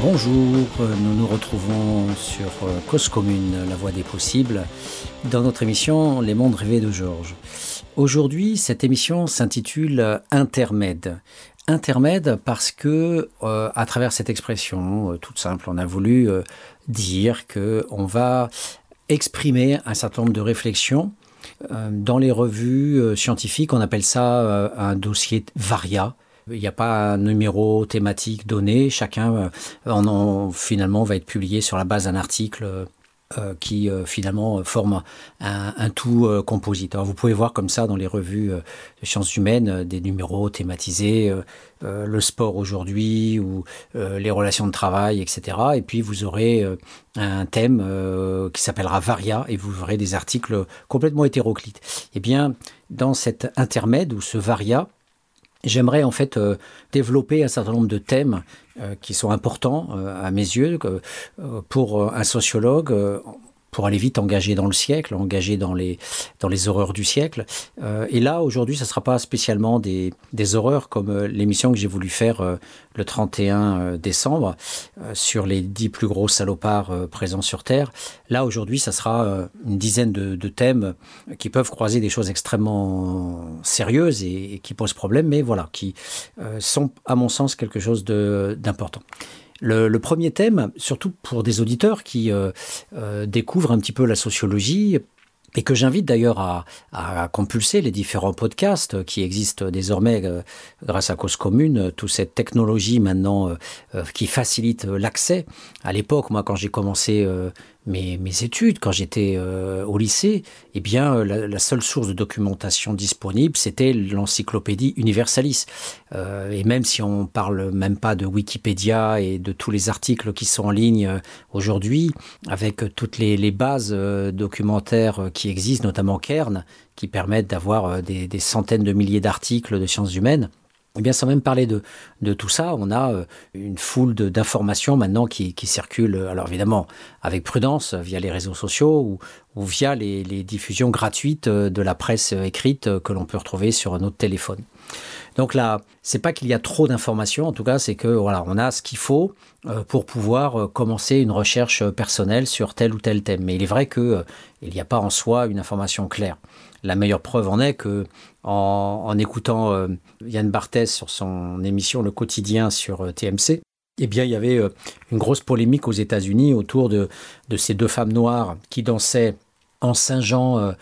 Bonjour, nous nous retrouvons sur euh, Cause Commune, la voie des possibles, dans notre émission Les mondes rêvés de Georges. Aujourd'hui, cette émission s'intitule Intermède. Intermède parce que, euh, à travers cette expression euh, toute simple, on a voulu dire que on va exprimer un certain nombre de réflexions dans les revues scientifiques. On appelle ça un dossier varia il n'y a pas un numéro thématique donné. Chacun, euh, en, finalement, va être publié sur la base d'un article euh, qui euh, finalement forme un, tout composite. vous pouvez voir comme ça dans les revues de sciences humaines des numéros thématisés, le sport aujourd'hui ou les relations de travail, etc. Et puis vous aurez un thème qui s'appellera Varia et vous aurez des articles complètement hétéroclites. Eh bien, dans cet intermède ou ce Varia, J'aimerais en fait euh, développer un certain nombre de thèmes euh, qui sont importants euh, à mes yeux pour un sociologue pour aller vite engagé dans le siècle, engagé dans les, dans les horreurs du siècle. Euh, et là, aujourd'hui, ce ne sera pas spécialement des, des horreurs comme euh, l'émission que j'ai voulu faire euh, le 31 décembre sur les dix plus gros salopards présents sur Terre. Là, aujourd'hui, ça sera une dizaine de, thèmes qui peuvent croiser des choses extrêmement sérieuses et, et qui posent problème, mais voilà, qui sont, à mon sens, quelque chose d'important. Le, premier thème, surtout pour des auditeurs qui euh, euh, découvrent un petit peu la sociologie, et que j'invite d'ailleurs à, compulser les différents podcasts qui existent désormais euh, grâce à Cause Commune, toute cette technologie maintenant qui facilite l'accès. À l'époque, moi, quand j'ai commencé mes, études, quand j'étais euh, au lycée, eh bien, la, seule source de documentation disponible, c'était l'encyclopédie Universalis. Euh, et même si on parle même pas de Wikipédia et de tous les articles qui sont en ligne euh, aujourd'hui, avec toutes les, bases documentaires qui existent, notamment Kern, qui permettent d'avoir des centaines de milliers d'articles de sciences humaines, eh bien, sans même parler de, tout ça, on a euh, une foule d'informations maintenant qui, circulent, alors évidemment avec prudence, via les réseaux sociaux ou, via les, les, diffusions gratuites euh, de la presse écrite euh, que l'on peut retrouver sur notre téléphone. Donc là, c'est pas qu'il y a trop d'informations, en tout cas, c'est que voilà, on a ce qu'il faut pour pouvoir commencer une recherche personnelle sur tel ou tel thème. Mais il est vrai que il n'y a pas en soi une information claire. La meilleure preuve en est que en, écoutant euh, Yann Barthès sur son émission Le Quotidien sur euh, TMC, eh bien, il y avait euh, une grosse polémique aux États-Unis autour de, ces deux femmes noires qui dansaient en Saint-Jean euh,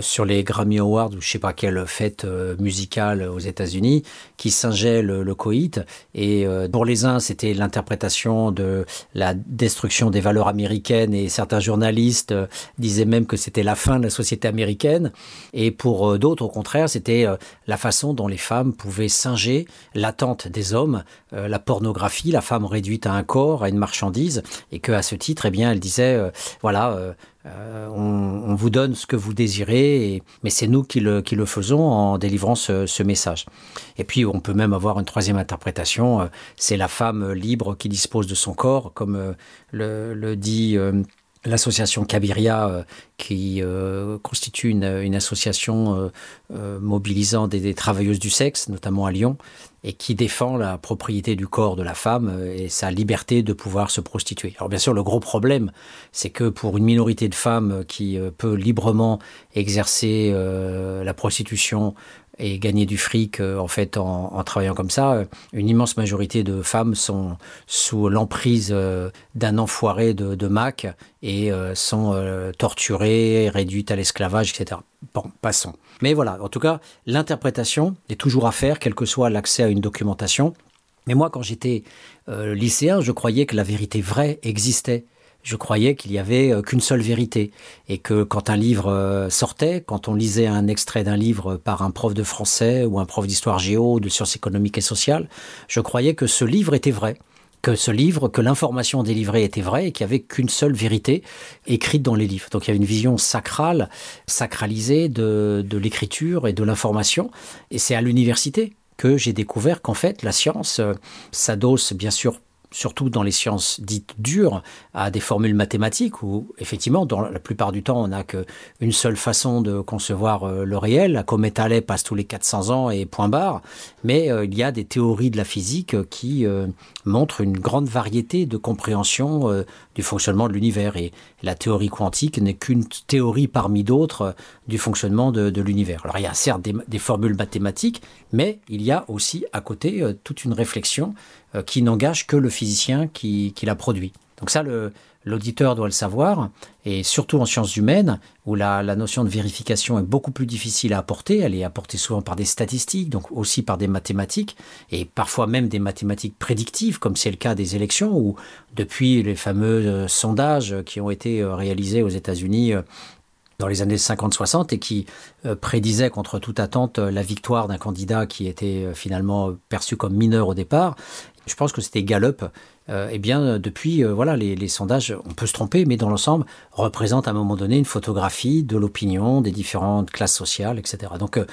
sur les Grammy Awards ou je sais pas quelle fête euh, musicale aux États-Unis qui singeait le, coït. Et euh, pour les uns c'était l'interprétation de la destruction des valeurs américaines et certains journalistes disaient même que c'était la fin de la société américaine. Et pour d'autres au contraire c'était la façon dont les femmes pouvaient singer l'attente des hommes la pornographie la femme réduite à un corps à une marchandise. Et que à ce titre eh bien elle disait voilà on vous donne ce que vous désirez mais c'est nous qui le, faisons en délivrant ce, message. Et puis on peut même avoir une troisième interprétation, euh, c'est la femme libre qui dispose de son corps, comme euh, le, dit... Euh, l'association Cabiria, qui constitue une, association mobilisant des, travailleuses du sexe, notamment à Lyon, et qui défend la propriété du corps de la femme euh, et sa liberté de pouvoir se prostituer. Alors bien sûr, le gros problème, c'est que pour une minorité de femmes qui euh, peut librement exercer euh, la prostitution et gagner du fric en fait en, travaillant comme ça, une immense majorité de femmes sont sous l'emprise d'un enfoiré de, Mac et sont torturées, réduites à l'esclavage, etc. Bon, passons. Mais voilà, en tout cas, l'interprétation est toujours à faire, quel que soit l'accès à une documentation. Mais moi, quand j'étais euh, lycéen, je croyais que la vérité vraie existait. Je croyais qu'il n'y avait euh, qu'une seule vérité et que quand un livre euh, sortait, quand on lisait un extrait d'un livre par un prof de français ou un prof d'histoire géo, de sciences économiques et sociales, je croyais que ce livre était vrai que ce livre, que l'information délivrée était vraie et qu'il n'y avait qu'une seule vérité écrite dans les livres. Donc il y avait une vision sacrale, sacralisée de, de l'écriture et de l'information. Et c'est à l'université que j'ai découvert qu'en fait la science euh, s'adosse bien sûr surtout dans les sciences dites dures, à des formules mathématiques où, effectivement, dans la plupart du temps, on n'a qu'une seule façon de concevoir euh, le réel. La comète Halley passe tous les 400 ans et point barre. Mais euh, il y a des théories de la physique qui euh, montrent une grande variété de compréhension du fonctionnement de l'univers. Et la théorie quantique n'est qu'une théorie parmi d'autres du fonctionnement de, l'univers. Alors il y a certes des, formules mathématiques, mais il y a aussi à côté toute une réflexion qui n'engage que le physicien qui, qui l'a produit. Donc ça, l'auditeur doit le savoir, et surtout en sciences humaines, où la, notion de vérification est beaucoup plus difficile à apporter, elle est apportée souvent par des statistiques, donc aussi par des mathématiques, et parfois même des mathématiques prédictives, comme c'est le cas des élections, où depuis les fameux euh, sondages qui ont été euh, réalisés aux États-Unis euh, dans les années 50-60 et qui prédisaient contre toute attente la victoire d'un candidat qui était finalement perçu comme mineur au départ. Je pense que c'était Gallup euh, eh bien, depuis, euh, voilà, les, sondages, on peut se tromper, mais dans l'ensemble, représentent à un moment donné une photographie de l'opinion des différentes classes sociales, etc. Donc, euh,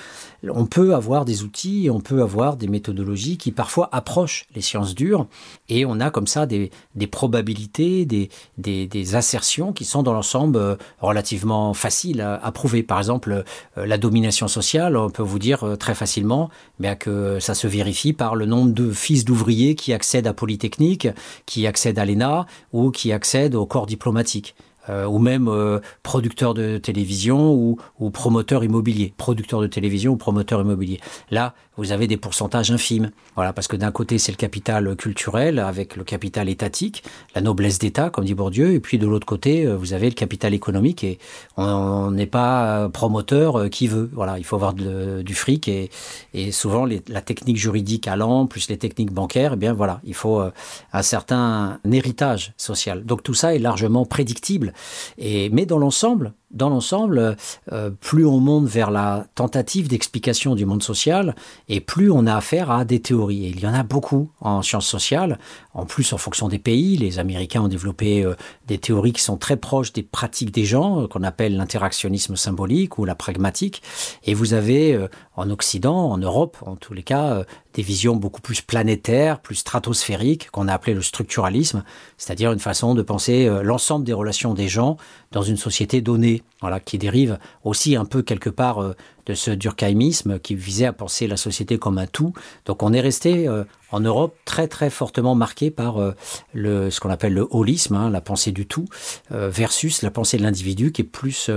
on peut avoir des outils, on peut avoir des méthodologies qui parfois approchent les sciences dures, et on a comme ça des, probabilités, des, assertions qui sont dans l'ensemble relativement faciles à, prouver. Par exemple, la domination sociale, on peut vous dire très facilement bien que ça se vérifie par le nombre de fils d'ouvriers qui accèdent à Polytechnique, qui accèdent à l'ENA ou qui accèdent au corps diplomatique. Euh, ou même euh, producteur de télévision ou, ou promoteur immobilier, producteur de télévision ou promoteur immobilier. Là, vous avez des pourcentages infimes. Voilà, parce que d'un côté, c'est le capital culturel avec le capital étatique, la noblesse d'État, comme dit Bourdieu, et puis de l'autre côté, euh, vous avez le capital économique et on n'est pas promoteur euh, qui veut. Voilà, il faut avoir du fric et, et souvent la technique juridique allant, plus les techniques bancaires, eh bien voilà, il faut euh, un certain héritage social. Donc tout ça est largement prédictible. Et, mais dans l'ensemble, dans l'ensemble, euh, plus on monte vers la tentative d'explication du monde social, et plus on a affaire à des théories. Et il y en a beaucoup en sciences sociales. En plus, en fonction des pays, les Américains ont développé euh, des théories qui sont très proches des pratiques des gens, euh, qu'on appelle l'interactionnisme symbolique ou la pragmatique. Et vous avez en Occident, en Europe, en tous les cas, des visions beaucoup plus planétaires, plus stratosphériques, qu'on a appelé le structuralisme, c'est-à-dire une façon de penser l'ensemble des relations des gens dans une société donnée, voilà, qui dérive aussi un peu quelque part euh, de ce durkheimisme qui visait à penser la société comme un tout. Donc on est resté euh, en Europe très très fortement marqué par euh, le, ce qu'on appelle le holisme, hein, la pensée du tout, versus la pensée de l'individu qui est plus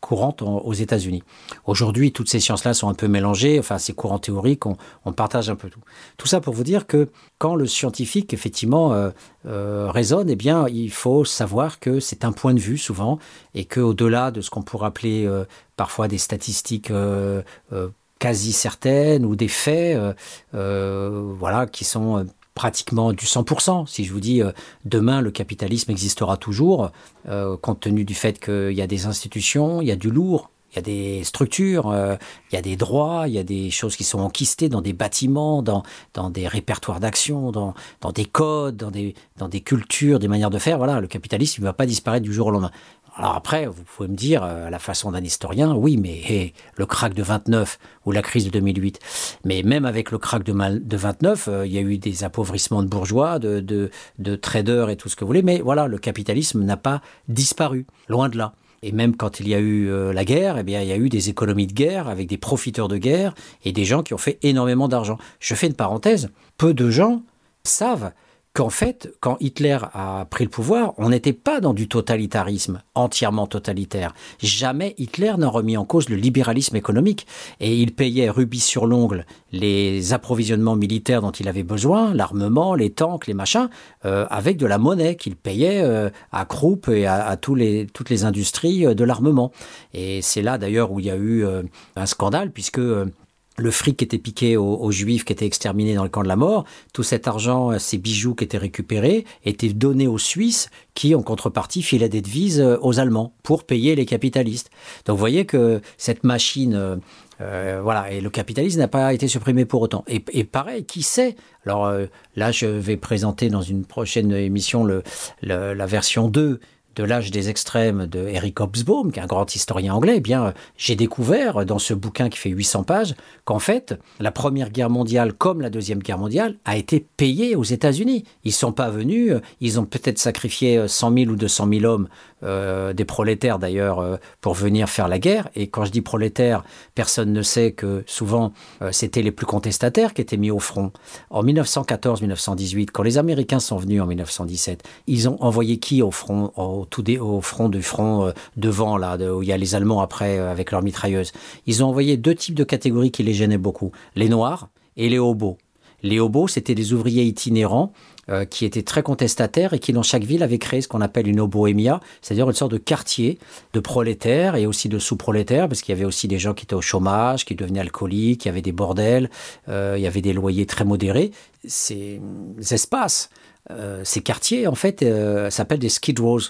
courante aux États-Unis. Aujourd'hui, toutes ces sciences-là sont un peu mélangées, enfin, ces courants théoriques, on, partage un peu tout. Tout ça pour vous dire que quand le scientifique, effectivement, euh, euh, raisonne, eh bien, il faut savoir que c'est un point de vue souvent, et qu'au-delà de ce qu'on pourrait appeler euh, parfois des statistiques quasi certaines ou des faits, voilà, qui sont pratiquement du 100%. Si je vous dis euh, demain le capitalisme existera toujours, euh, compte tenu du fait qu'il y a des institutions, il y a du lourd, il y a des structures, euh, il y a des droits, il y a des choses qui sont enquistées dans des bâtiments, dans, dans des répertoires d'action, dans, dans des codes, dans des, dans des cultures, des manières de faire. Voilà, le capitalisme ne va pas disparaître du jour au lendemain. Alors après, vous pouvez me dire, euh, à la façon d'un historien, oui, mais le crack de 29 ou la crise de 2008. Mais même avec le crack de, de 29, euh, il y a eu des appauvrissements de bourgeois, de, de, traders et tout ce que vous voulez. Mais voilà, le capitalisme n'a pas disparu, loin de là. Et même quand il y a eu euh, la guerre, eh bien, il y a eu des économies de guerre avec des profiteurs de guerre et des gens qui ont fait énormément d'argent. Je fais une parenthèse, peu de gens savent qu'en fait, quand Hitler a pris le pouvoir, on n'était pas dans du totalitarisme entièrement totalitaire. Jamais Hitler n'a remis en cause le libéralisme économique. Et il payait rubis sur l'ongle les approvisionnements militaires dont il avait besoin, l'armement, les tanks, les machins, euh, avec de la monnaie qu'il payait euh, à Krupp et à, les, toutes les industries euh, de l'armement. Et c'est là d'ailleurs où il y a eu un scandale, puisque le fric qui était piqué aux, juifs qui étaient exterminés dans le camp de la mort, tout cet argent, euh, ces bijoux qui étaient récupérés, étaient donnés aux Suisses qui, en contrepartie, filaient des devises euh, aux Allemands pour payer les capitalistes. Donc vous voyez que cette machine, euh, voilà, et le capitalisme n'a pas été supprimé pour autant. Et, pareil, qui sait? Alors là, je vais présenter dans une prochaine émission le, la version 2 de l'âge des extrêmes de Eric Hobsbawm, qui est un grand historien anglais, eh bien, j'ai découvert dans ce bouquin qui fait 800 pages qu'en fait, la Première Guerre mondiale, comme la Deuxième Guerre mondiale, a été payée aux États-Unis. Ils ne sont pas venus, ils ont peut-être sacrifié 100 000 ou 200 000 hommes, euh, des prolétaires d'ailleurs, euh, pour venir faire la guerre. Et quand je dis prolétaires, personne ne sait que souvent, euh, c'était les plus contestataires qui étaient mis au front. En 1914-1918, quand les Américains sont venus en 1917, ils ont envoyé qui au front, au, tout au front du front devant, là, où il y a les Allemands après avec leurs mitrailleuses Ils ont envoyé deux types de catégories qui les gênaient beaucoup les Noirs et les hobos. Les hobos, c'était des ouvriers itinérants euh, qui étaient très contestataires et qui, dans chaque ville, avaient créé ce qu'on appelle une hoboémia, c'est-à-dire une sorte de quartier de prolétaires et aussi de sous-prolétaires, parce qu'il y avait aussi des gens qui étaient au chômage, qui devenaient alcooliques, il y avait des bordels, euh, il y avait des loyers très modérés. Ces espaces, euh, ces quartiers, en fait, s'appellent des skid rows.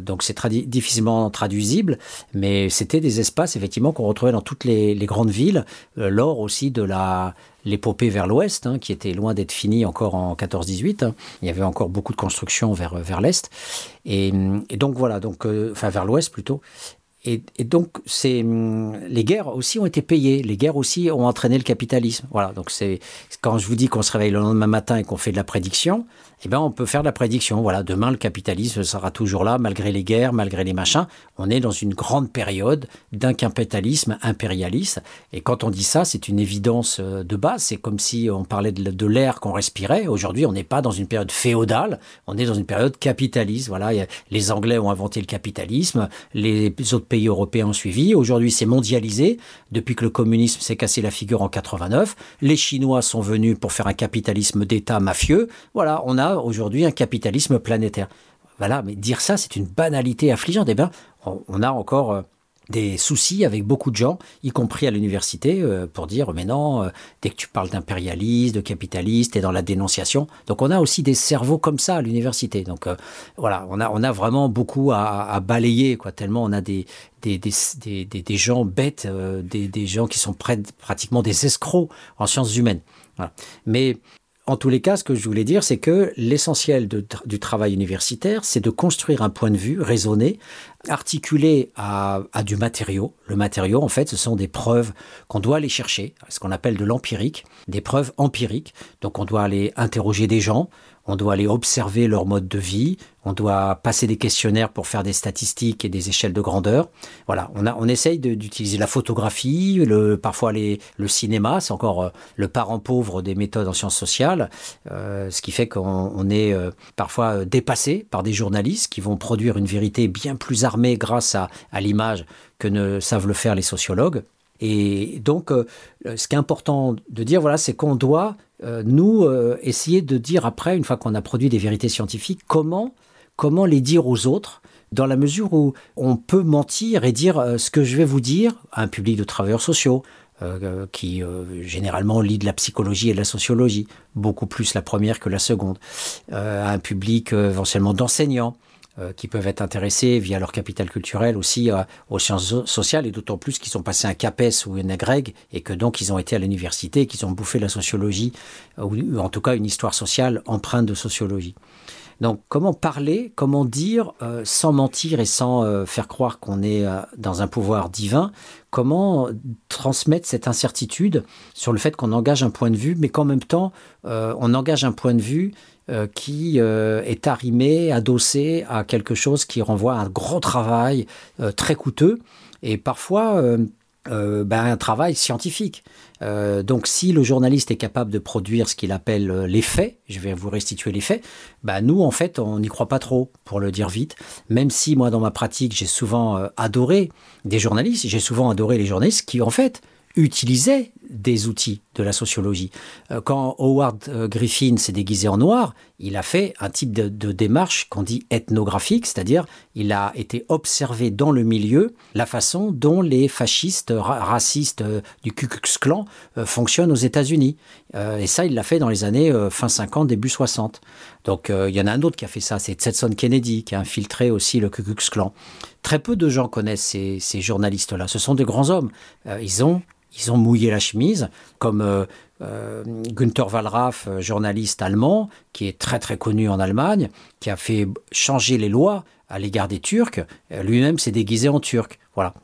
donc c'est difficilement traduisible, mais c'était des espaces effectivement qu'on retrouvait dans toutes les grandes villes, lors aussi de la, l'épopée vers l'ouest, hein, qui était loin d'être finie encore en 14-18. Hein. Il y avait encore beaucoup de constructions vers, vers l'est. Et, donc voilà, donc, euh, enfin vers l'ouest plutôt. Et, donc, c'est les guerres aussi ont été payées. Les guerres aussi ont entraîné le capitalisme. Voilà. Donc, c'est quand je vous dis qu'on se réveille le lendemain matin et qu'on fait de la prédiction, eh ben, on peut faire la prédiction. Voilà, demain, le capitalisme sera toujours là, malgré les guerres, malgré les machins. On est dans une grande période d'un capitalisme impérialiste. Et quand on dit ça, c'est une évidence euh, de base. C'est comme si on parlait de, l'air qu'on respirait. Aujourd'hui, on n'est pas dans une période féodale, on est dans une période capitaliste. Voilà, les Anglais ont inventé le capitalisme, les autres pays européens ont suivi. Aujourd'hui, c'est mondialisé. Depuis que le communisme s'est cassé la figure en 89, les Chinois sont venus pour faire un capitalisme d'État mafieux. Voilà, on a aujourd'hui un capitalisme planétaire. Voilà, mais dire ça, c'est une banalité affligeante. Eh bien, on a encore euh, des soucis avec beaucoup de gens, y compris à l'université, euh, pour dire mais non, euh, dès que tu parles d'impérialiste, de capitaliste, et dans la dénonciation. Donc on a aussi des cerveaux comme ça à l'université. Donc voilà, on a, on a vraiment beaucoup à, balayer, quoi, tellement on a des, des, des, des, gens bêtes, des, des, gens qui sont pratiquement des escrocs en sciences humaines. Mais en tous les cas, ce que je voulais dire, c'est que l'essentiel du travail universitaire, c'est de construire un point de vue raisonné, articulé à, du matériau. Le matériau, en fait, ce sont des preuves qu'on doit aller chercher, ce qu'on appelle de l'empirique, des preuves empiriques. Donc on doit aller interroger des gens, on doit aller observer leur mode de vie, on doit passer des questionnaires pour faire des statistiques et des échelles de grandeur. Voilà, on, a, on essaye d'utiliser la photographie, parfois le cinéma, c'est encore euh, le parent pauvre des méthodes en sciences sociales, euh, ce qui fait qu'on est euh, parfois dépassé par des journalistes qui vont produire une vérité bien plus armée grâce à, à l'image que ne savent le faire les sociologues. Et donc, ce qui est important de dire, voilà, c'est qu'on doit euh, nous euh, essayer de dire après, une fois qu'on a produit des vérités scientifiques, comment, comment les dire aux autres dans la mesure où on peut mentir et dire euh, ce que je vais vous dire à un public de travailleurs sociaux, qui généralement lit de la psychologie et de la sociologie, beaucoup plus la première que la seconde, à un public éventuellement d'enseignants, qui peuvent être intéressés via leur capital culturel aussi euh, aux sciences sociales et d'autant plus qu'ils sont passés un CAPES ou une agrég et que donc ils ont été à l'université, qu'ils ont bouffé la sociologie ou en tout cas une histoire sociale empreinte de sociologie. Donc comment parler, comment dire euh, sans mentir et sans faire croire qu'on est dans un pouvoir divin, comment transmettre cette incertitude sur le fait qu'on engage un point de vue mais qu'en même temps on engage un point de vue euh, qui euh, est arrimé, adossé à quelque chose qui renvoie à un gros travail euh, très coûteux et parfois ben, un travail scientifique. donc si le journaliste est capable de produire ce qu'il appelle les faits, je vais vous restituer les faits, ben, nous en fait on n'y croit pas trop, pour le dire vite, même si moi dans ma pratique j'ai souvent adoré des journalistes, j'ai souvent adoré les journalistes qui en fait utilisaient des outils de la sociologie. Euh, quand Howard euh, Griffin s'est déguisé en noir, il a fait un type de, démarche qu'on dit ethnographique, c'est-à-dire il a été observé dans le milieu la façon dont les fascistes racistes euh, du Ku Klux Klan fonctionnent aux États-Unis. Et ça, il l'a fait dans les années fin 50, début 60. Donc il y en a un autre qui a fait ça, c'est Stetson Kennedy, qui a infiltré aussi le Ku Klux Klan. Très peu de gens connaissent ces, journalistes-là. Ce sont des grands hommes. ils ont ils ont mouillé la chemise, comme euh, euh, Günther Wallraff, euh, journaliste allemand, qui est très très connu en Allemagne, qui a fait changer les lois à l'égard des Turcs, lui-même s'est déguisé en Turc. Voilà.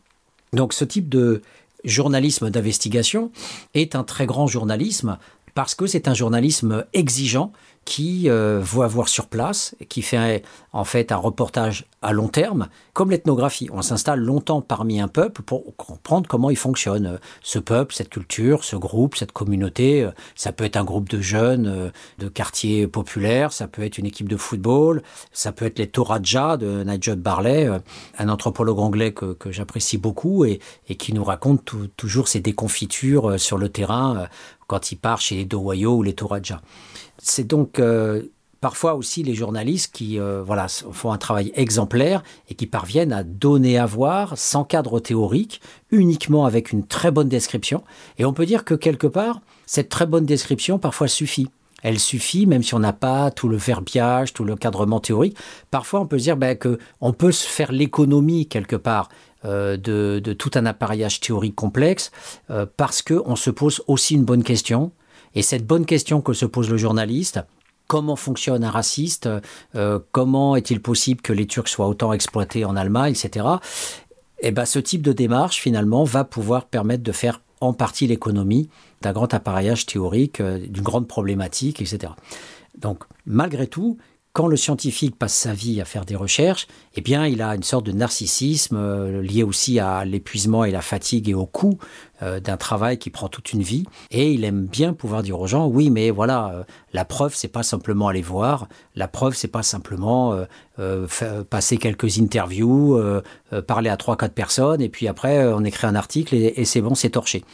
Donc ce type de journalisme d'investigation est un très grand journalisme parce que c'est un journalisme exigeant qui euh, voit voir sur place, qui fait en fait un reportage à long terme, comme l'ethnographie. On s'installe longtemps parmi un peuple pour comprendre comment il fonctionne. Ce peuple, cette culture, ce groupe, cette communauté, euh, ça peut être un groupe de jeunes euh, de quartiers populaires, ça peut être une équipe de football, ça peut être les Toraja de Nigel Barley, un anthropologue anglais que, j'apprécie beaucoup et, qui nous raconte toujours ses déconfitures sur le terrain quand il part chez les Dowayo ou les Toraja. C'est donc euh, parfois aussi les journalistes qui euh, voilà, font un travail exemplaire et qui parviennent à donner à voir sans cadre théorique, uniquement avec une très bonne description. Et on peut dire que quelque part, cette très bonne description parfois suffit. Elle suffit, même si on n'a pas tout le verbiage, tout le cadrement théorique. Parfois, on peut se dire ben, qu'on peut se faire l'économie quelque part euh, de, tout un appareillage théorique complexe parce qu'on se pose aussi une bonne question et cette bonne question que se pose le journaliste, comment fonctionne un raciste, euh, comment est-il possible que les Turcs soient autant exploités en Allemagne, etc. Et eh ben, ce type de démarche, finalement, va pouvoir permettre de faire en partie l'économie d'un grand appareillage théorique, euh, d'une grande problématique, etc. Donc, malgré tout, quand le scientifique passe sa vie à faire des recherches, eh bien, il a une sorte de narcissisme euh, lié aussi à l'épuisement et la fatigue et au coût euh, d'un travail qui prend toute une vie. Et il aime bien pouvoir dire aux gens, oui, mais voilà, euh, la preuve, c'est pas simplement aller voir. La preuve, c'est pas simplement passer quelques interviews, parler à trois, quatre personnes, et puis après, on écrit un article et, c'est bon, c'est torché.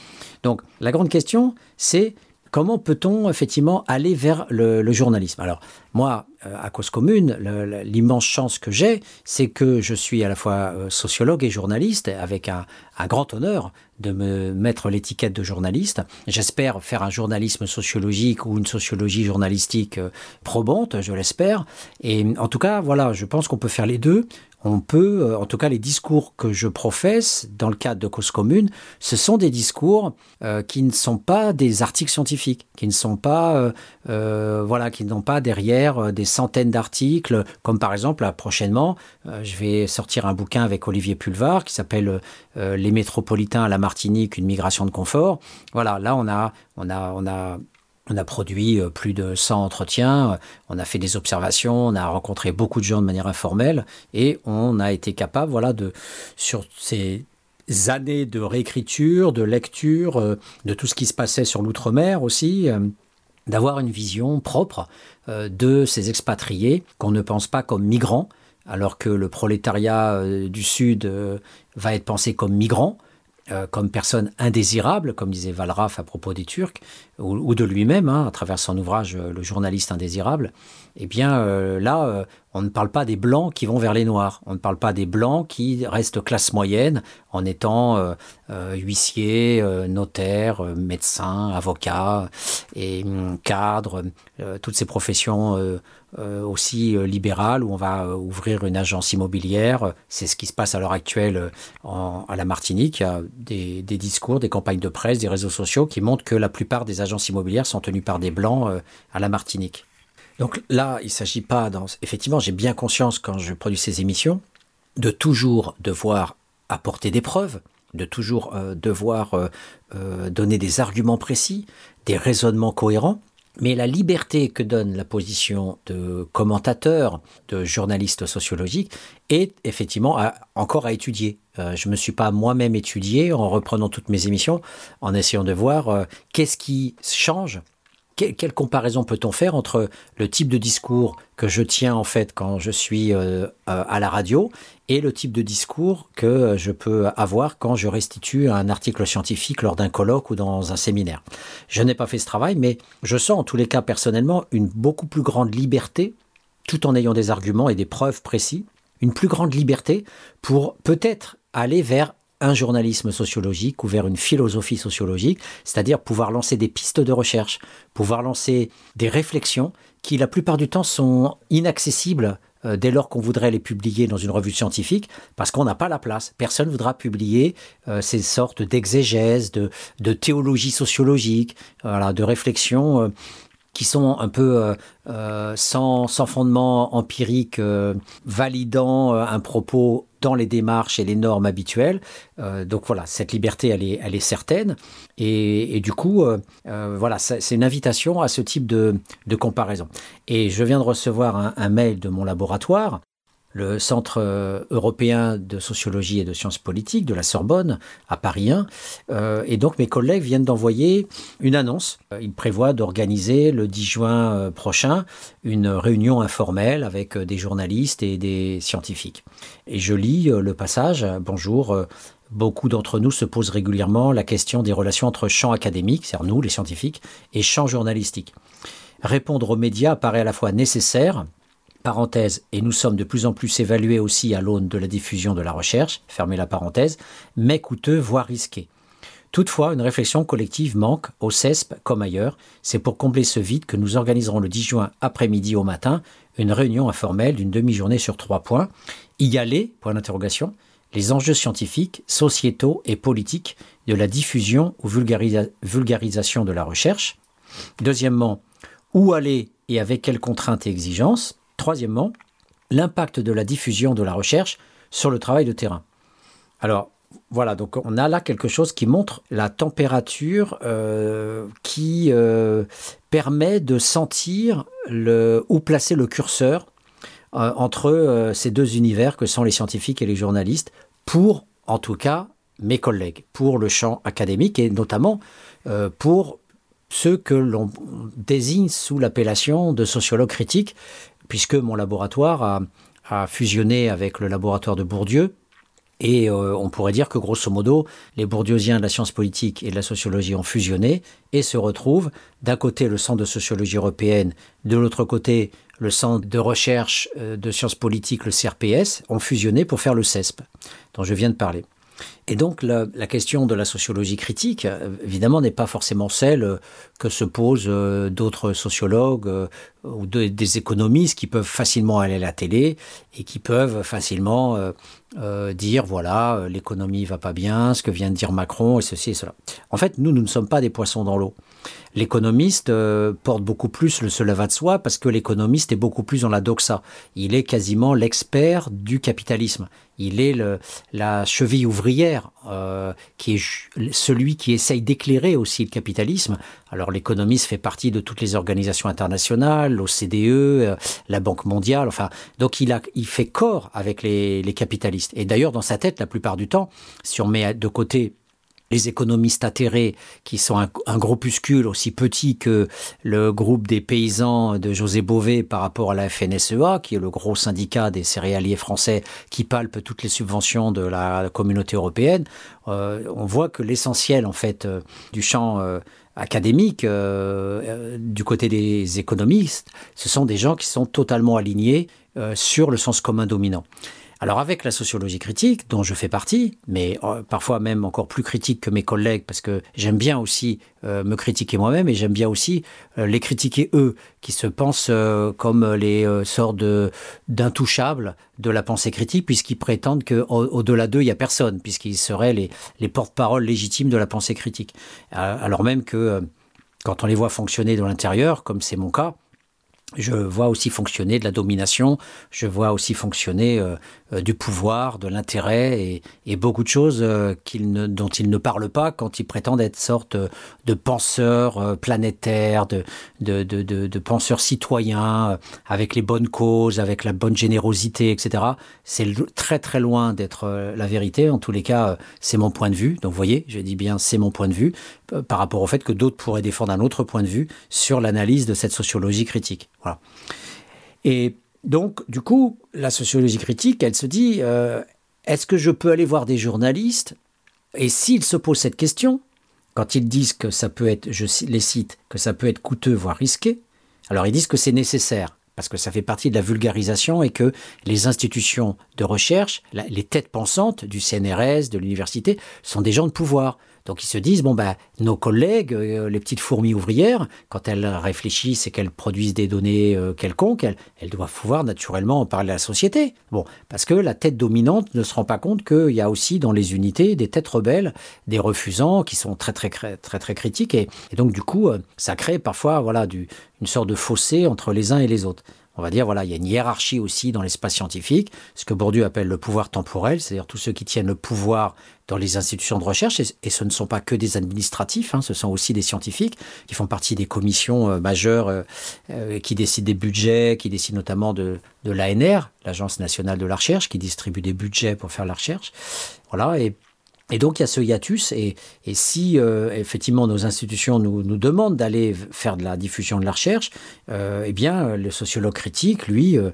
Donc, la grande question, c'est comment peut-on effectivement aller vers le, journalisme? Alors moi, à cause commune, l'immense chance que j'ai, c'est que je suis à la fois euh, sociologue et journaliste, avec un, grand honneur de me mettre l'étiquette de journaliste. J'espère faire un journalisme sociologique ou une sociologie journalistique euh, probante, je l'espère. Et en tout cas, voilà, je pense qu'on peut faire les deux on peut, euh, en tout cas les discours que je professe dans le cadre de cause commune, ce sont des discours euh, qui ne sont pas des articles scientifiques, qui ne sont pas, euh, voilà, qui n'ont pas derrière des centaines d'articles, comme par exemple prochainement, je vais sortir un bouquin avec Olivier Pulvar qui s'appelle Les métropolitains à la Martinique, une migration de confort. Voilà, là on a, on a, on a on a produit euh, plus de 100 entretiens, on a fait des observations, on a rencontré beaucoup de gens de manière informelle et on a été capable, voilà, de, sur ces années de réécriture, de lecture, euh, de tout ce qui se passait sur l'outre-mer aussi, euh, d'avoir une vision propre de ces expatriés qu'on ne pense pas comme migrants, alors que le prolétariat du Sud va être pensé comme migrant. Euh, comme personne indésirable, comme disait Valraff à propos des Turcs, ou, de lui-même, hein, à travers son ouvrage euh, Le journaliste indésirable, eh bien euh, là, on ne parle pas des Blancs qui vont vers les Noirs, on ne parle pas des Blancs qui restent classe moyenne en étant huissiers, notaires, médecins, avocats et hum, cadres, toutes ces professions aussi euh, libérale où on va euh, ouvrir une agence immobilière. C'est ce qui se passe à l'heure actuelle à la Martinique. Il y a des, discours, des campagnes de presse, des réseaux sociaux qui montrent que la plupart des agences immobilières sont tenues par des blancs à la Martinique. Donc là, il ne s'agit pas, dans... effectivement, j'ai bien conscience quand je produis ces émissions, de toujours devoir apporter des preuves, de toujours devoir donner des arguments précis, des raisonnements cohérents. Mais la liberté que donne la position de commentateur, de journaliste sociologique, est effectivement encore à étudier. Euh, je ne me suis pas moi-même étudié en reprenant toutes mes émissions, en essayant de voir euh, qu'est-ce qui change quelle comparaison peut-on faire entre le type de discours que je tiens en fait quand je suis euh, à la radio et le type de discours que je peux avoir quand je restitue un article scientifique lors d'un colloque ou dans un séminaire? Je n'ai pas fait ce travail, mais je sens en tous les cas personnellement une beaucoup plus grande liberté, tout en ayant des arguments et des preuves précis, une plus grande liberté pour peut-être aller vers un journalisme sociologique ou vers une philosophie sociologique, c'est-à-dire pouvoir lancer des pistes de recherche, pouvoir lancer des réflexions qui la plupart du temps sont inaccessibles euh, dès lors qu'on voudrait les publier dans une revue scientifique, parce qu'on n'a pas la place. Personne ne voudra publier euh, ces sortes d'exégèses, de, théologie sociologique, de réflexion. Euh, qui sont un peu euh, euh, sans, fondement empirique, euh, validant un propos dans les démarches et les normes habituelles. donc voilà, cette liberté, elle est, elle est certaine. Et, du coup, voilà, c'est une invitation à ce type de, comparaison. Et je viens de recevoir un mail de mon laboratoire le Centre euh, européen de sociologie et de sciences politiques de la Sorbonne à Paris 1. Euh, et donc mes collègues viennent d'envoyer une annonce. Euh, ils prévoient d'organiser le 10 juin prochain une réunion informelle avec des journalistes et des scientifiques. Et je lis le passage. Bonjour. Beaucoup d'entre nous se posent régulièrement la question des relations entre champ académique, c'est-à-dire nous, les scientifiques, et champ journalistique. Répondre aux médias paraît à la fois nécessaire, parenthèse, et nous sommes de plus en plus évalués aussi à l'aune de la diffusion de la recherche, fermez la parenthèse, mais coûteux, voire risqué. Toutefois, une réflexion collective manque, au CESP comme ailleurs. C'est pour combler ce vide que nous organiserons le 10 juin après-midi au matin une réunion informelle d'une demi-journée sur trois points. Y aller, point d'interrogation, les enjeux scientifiques, sociétaux et politiques de la diffusion ou vulgarisation de la recherche. Deuxièmement, où aller et avec quelles contraintes et exigences Troisièmement, l'impact de la diffusion de la recherche sur le travail de terrain. Alors, voilà, donc on a là quelque chose qui montre la température euh, qui euh, permet de sentir le, où placer le curseur euh, entre ces deux univers que sont les scientifiques et les journalistes pour, en tout cas, mes collègues, pour le champ académique et notamment pour ceux que l'on désigne sous l'appellation de sociologues critiques, puisque mon laboratoire a, fusionné avec le laboratoire de Bourdieu. Et euh, on pourrait dire que grosso modo, les bourdieusiens de la science politique et de la sociologie ont fusionné et se retrouvent d'un côté le centre de sociologie européenne, de l'autre côté le centre de recherche euh, de sciences politiques, le CRPS, ont fusionné pour faire le CESP, dont je viens de parler. Et donc la, question de la sociologie critique, euh, évidemment, n'est pas forcément celle euh, que se posent euh, d'autres sociologues ou des économistes qui peuvent facilement aller à la télé et qui peuvent facilement dire voilà l'économie va pas bien, ce que vient de dire Macron et ceci et cela. En fait, nous, nous ne sommes pas des poissons dans l'eau. L'économiste porte beaucoup plus le cela va de soi parce que l'économiste est beaucoup plus dans la doxa. Il est quasiment l'expert du capitalisme. Il est le, la cheville ouvrière, euh, qui est celui qui essaye d'éclairer aussi le capitalisme. Alors l'économiste fait partie de toutes les organisations internationales, l'OCDE, euh, la Banque mondiale, enfin, donc il, fait corps avec les, capitalistes. Et d'ailleurs, dans sa tête, la plupart du temps, si on met de côté les économistes atterrés, qui sont un, groupuscule aussi petit que le groupe des paysans de José Bové par rapport à la FNSEA, qui est le gros syndicat des céréaliers français qui palpe toutes les subventions de la communauté européenne, euh, on voit que l'essentiel en fait euh, du champ académique du côté des économistes, ce sont des gens qui sont totalement alignés sur le sens commun dominant. Alors avec la sociologie critique, dont je fais partie, mais euh, parfois même encore plus critique que mes collègues, parce que j'aime bien aussi euh, me critiquer moi-même et j'aime bien aussi euh, les critiquer eux, qui se pensent comme les sortes d'intouchables de la pensée critique, puisqu'ils prétendent qu'au-delà d'eux, il n'y a personne, puisqu'ils seraient les, porte-paroles légitimes de la pensée critique. alors même que quand on les voit fonctionner dans l'intérieur, comme c'est mon cas, je vois aussi fonctionner de la domination, je vois aussi fonctionner du pouvoir, de l'intérêt et, beaucoup de choses euh, dont ils ne parlent pas quand ils prétendent être sorte de penseurs planétaires, de, de, penseurs citoyens, avec les bonnes causes, avec la bonne générosité, etc. C'est très très loin d'être la vérité. En tous les cas, c'est mon point de vue. Donc vous voyez, je dis bien c'est mon point de vue par rapport au fait que d'autres pourraient défendre un autre point de vue sur l'analyse de cette sociologie critique. Et donc, du coup, la sociologie critique, elle se dit, euh, est-ce que je peux aller voir des journalistes Et s'ils se posent cette question, quand ils disent que ça peut être, je les cite, que ça peut être coûteux, voire risqué, alors ils disent que c'est nécessaire. parce que ça fait partie de la vulgarisation et que les institutions de recherche, les têtes pensantes du CNRS, de l'université, sont des gens de pouvoir. Donc ils se disent, bon, ben, nos collègues, euh, les petites fourmis ouvrières, quand elles réfléchissent et qu'elles produisent des données euh, quelconques, elles, doivent pouvoir naturellement en parler à la société. Bon, parce que la tête dominante ne se rend pas compte qu'il y a aussi dans les unités des têtes rebelles, des refusants qui sont très très très très, très critiques. Et, donc du coup, euh, ça crée parfois voilà, du, une sorte de fossé entre les uns et les autres on va dire, voilà, il y a une hiérarchie aussi dans l'espace scientifique, ce que Bourdieu appelle le pouvoir temporel, c'est-à-dire tous ceux qui tiennent le pouvoir dans les institutions de recherche, et, ce ne sont pas que des administratifs, hein, ce sont aussi des scientifiques qui font partie des commissions euh, majeures euh, euh, qui décident des budgets, qui décident notamment de, de l'ANR, l'Agence nationale de la recherche, qui distribue des budgets pour faire la recherche. Voilà, et donc il y a ce hiatus, et, si euh, effectivement nos institutions nous, nous demandent d'aller faire de la diffusion de la recherche, euh, eh bien le sociologue critique, lui, euh,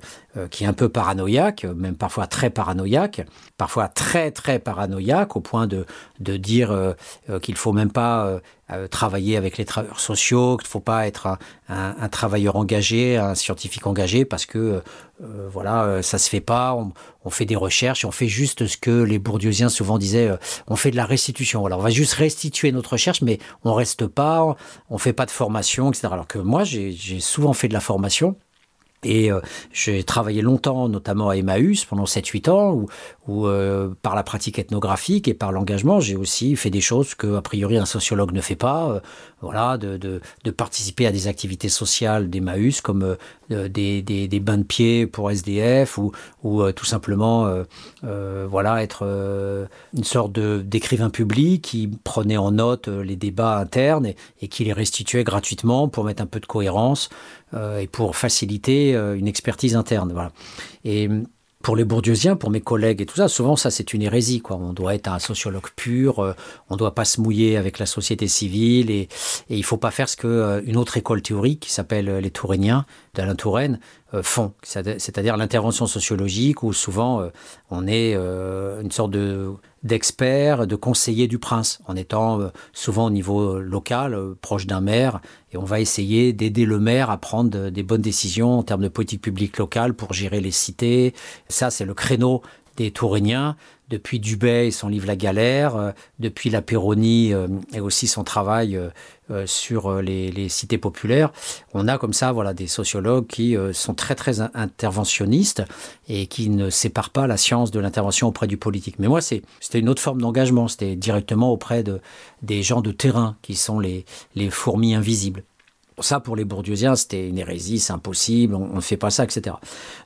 qui est un peu paranoïaque, même parfois très paranoïaque, parfois très très paranoïaque, au point de, de dire qu'il faut même pas travailler avec les travailleurs sociaux, qu'il ne faut pas être un, un, travailleur engagé, un scientifique engagé, parce que euh, voilà, euh, ça se fait pas. On, fait des recherches, on fait juste ce que les bourdieusiens souvent disaient. Euh, on fait de la restitution. Alors on va juste restituer notre recherche, mais on reste pas, on fait pas de formation, etc. Alors que moi, j'ai souvent fait de la formation. Et euh, j'ai travaillé longtemps, notamment à Emmaüs, pendant 7-8 ans, où, où euh, par la pratique ethnographique et par l'engagement, j'ai aussi fait des choses que, a priori, un sociologue ne fait pas. Euh, voilà, de, de, de, participer à des activités sociales d'Emmaüs, comme des, des, des, bains de pied pour SDF, ou, ou tout simplement, voilà, être une sorte d'écrivain public qui prenait en note les débats internes et, qui les restituait gratuitement pour mettre un peu de cohérence euh, et pour faciliter euh, une expertise interne. Voilà. Et pour les bourdieusiens, pour mes collègues et tout ça, souvent ça c'est une hérésie. Quoi. On doit être un sociologue pur, euh, on ne doit pas se mouiller avec la société civile et, il ne faut pas faire ce qu'une autre école théorique qui s'appelle les Touréniens d'Alain Touraine font, c'est-à-dire l'intervention sociologique où souvent on est une sorte de d'experts, de conseillers du prince, en étant euh, souvent au niveau local, euh, proche d'un maire, et on va essayer d'aider le maire à prendre des bonnes décisions en termes de politique publique locale pour gérer les cités. Ça, c'est le créneau des Touréniens depuis Dubay et son livre La Galère, euh, depuis la Péronie euh, et aussi son travail euh, sur les, cités populaires. On a comme ça voilà, des sociologues qui sont très très interventionnistes et qui ne séparent pas la science de l'intervention auprès du politique. Mais moi, c'était une autre forme d'engagement, c'était directement auprès de, des gens de terrain qui sont les, les fourmis invisibles. Ça, pour les bourdieusiens, c'était une hérésie, c'est impossible, on ne fait pas ça, etc.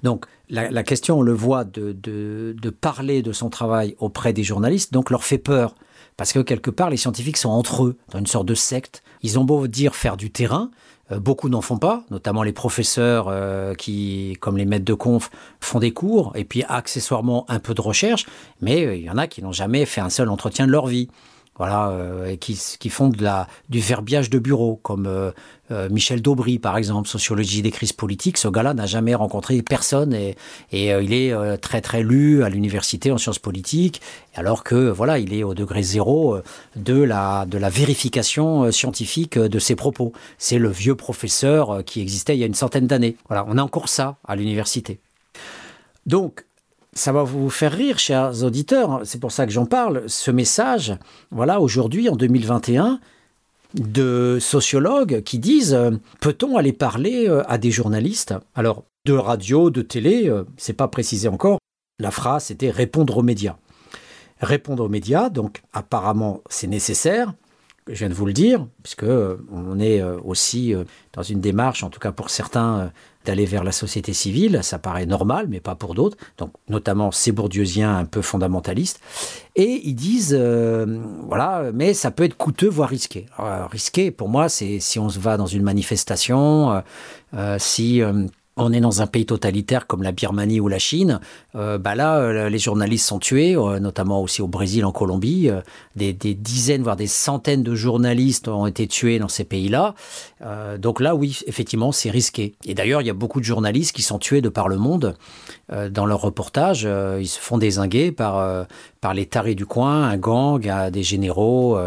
Donc, la, question, on le voit, de, parler de son travail auprès des journalistes, donc leur fait peur. Parce que quelque part, les scientifiques sont entre eux, dans une sorte de secte. Ils ont beau dire faire du terrain, euh, beaucoup n'en font pas, notamment les professeurs euh, qui, comme les maîtres de conf, font des cours, et puis accessoirement un peu de recherche, mais euh, il y en a qui n'ont jamais fait un seul entretien de leur vie voilà, euh, qui, qui, font de la, du verbiage de bureau, comme euh, euh, Michel Daubry, par exemple, sociologie des crises politiques. Ce gars-là n'a jamais rencontré personne et, et il est très très lu à l'université en sciences politiques, alors que voilà, il est au degré zéro de la, de la vérification scientifique de ses propos. C'est le vieux professeur qui existait il y a une centaine d'années. Voilà, on a encore ça à l'université. Donc, ça va vous faire rire, chers auditeurs, c'est pour ça que j'en parle, ce message, voilà, aujourd'hui, en 2021, de sociologues qui disent euh, peut-on aller parler euh, à des journalistes? Alors, de radio, de télé, euh, c'est pas précisé encore. La phrase était répondre aux médias. Répondre aux médias, donc apparemment c'est nécessaire, je viens de vous le dire, puisque on est aussi dans une démarche, en tout cas pour certains, d'aller vers la société civile, ça paraît normal, mais pas pour d'autres, donc notamment ces bourdieusiens un peu fondamentalistes, et ils disent, euh, voilà, mais ça peut être coûteux, voire risqué. risqué, pour moi, c'est si on se va dans une manifestation, euh, euh, si on est dans un pays totalitaire comme la Birmanie ou la Chine, euh, bah là, euh, les journalistes sont tués, euh, notamment aussi au Brésil, en Colombie. Des, dizaines, voire des centaines de journalistes ont été tués dans ces pays-là. donc là, oui, effectivement, c'est risqué. Et d'ailleurs, il y a beaucoup de journalistes qui sont tués de par le monde. dans leurs reportages, ils se font désinguer par, par les tarés du coin, un gang, des généraux,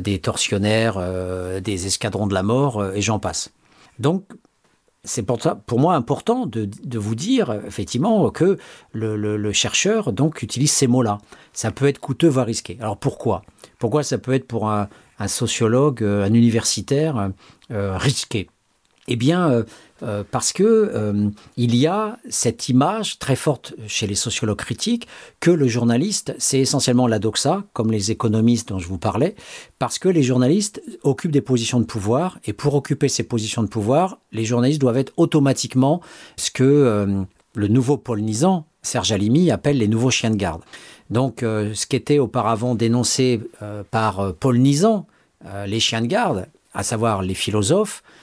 des tortionnaires, des escadrons de la mort, et j'en passe. Donc, c'est pour, moi important de, vous dire effectivement que le, chercheur donc utilise ces mots-là. Ça peut être coûteux, voire risqué. Alors pourquoi? Pourquoi ça peut être pour un, sociologue, un universitaire risqué? Eh bien, euh, parce que euh, il y a cette image très forte chez les sociologues critiques que le journaliste, c'est essentiellement la doxa, comme les économistes dont je vous parlais, parce que les journalistes occupent des positions de pouvoir, et pour occuper ces positions de pouvoir, les journalistes doivent être automatiquement ce que euh, le nouveau Paul Nizan, Serge Alimi, appelle les nouveaux chiens de garde. Donc, ce qui était auparavant dénoncé par Paul les chiens de garde, à savoir les philosophes, euh,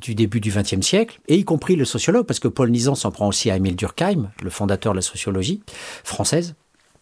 du début du XXe siècle, et y compris le sociologue, parce que Paul Nizan s'en prend aussi à Émile Durkheim, le fondateur de la sociologie française.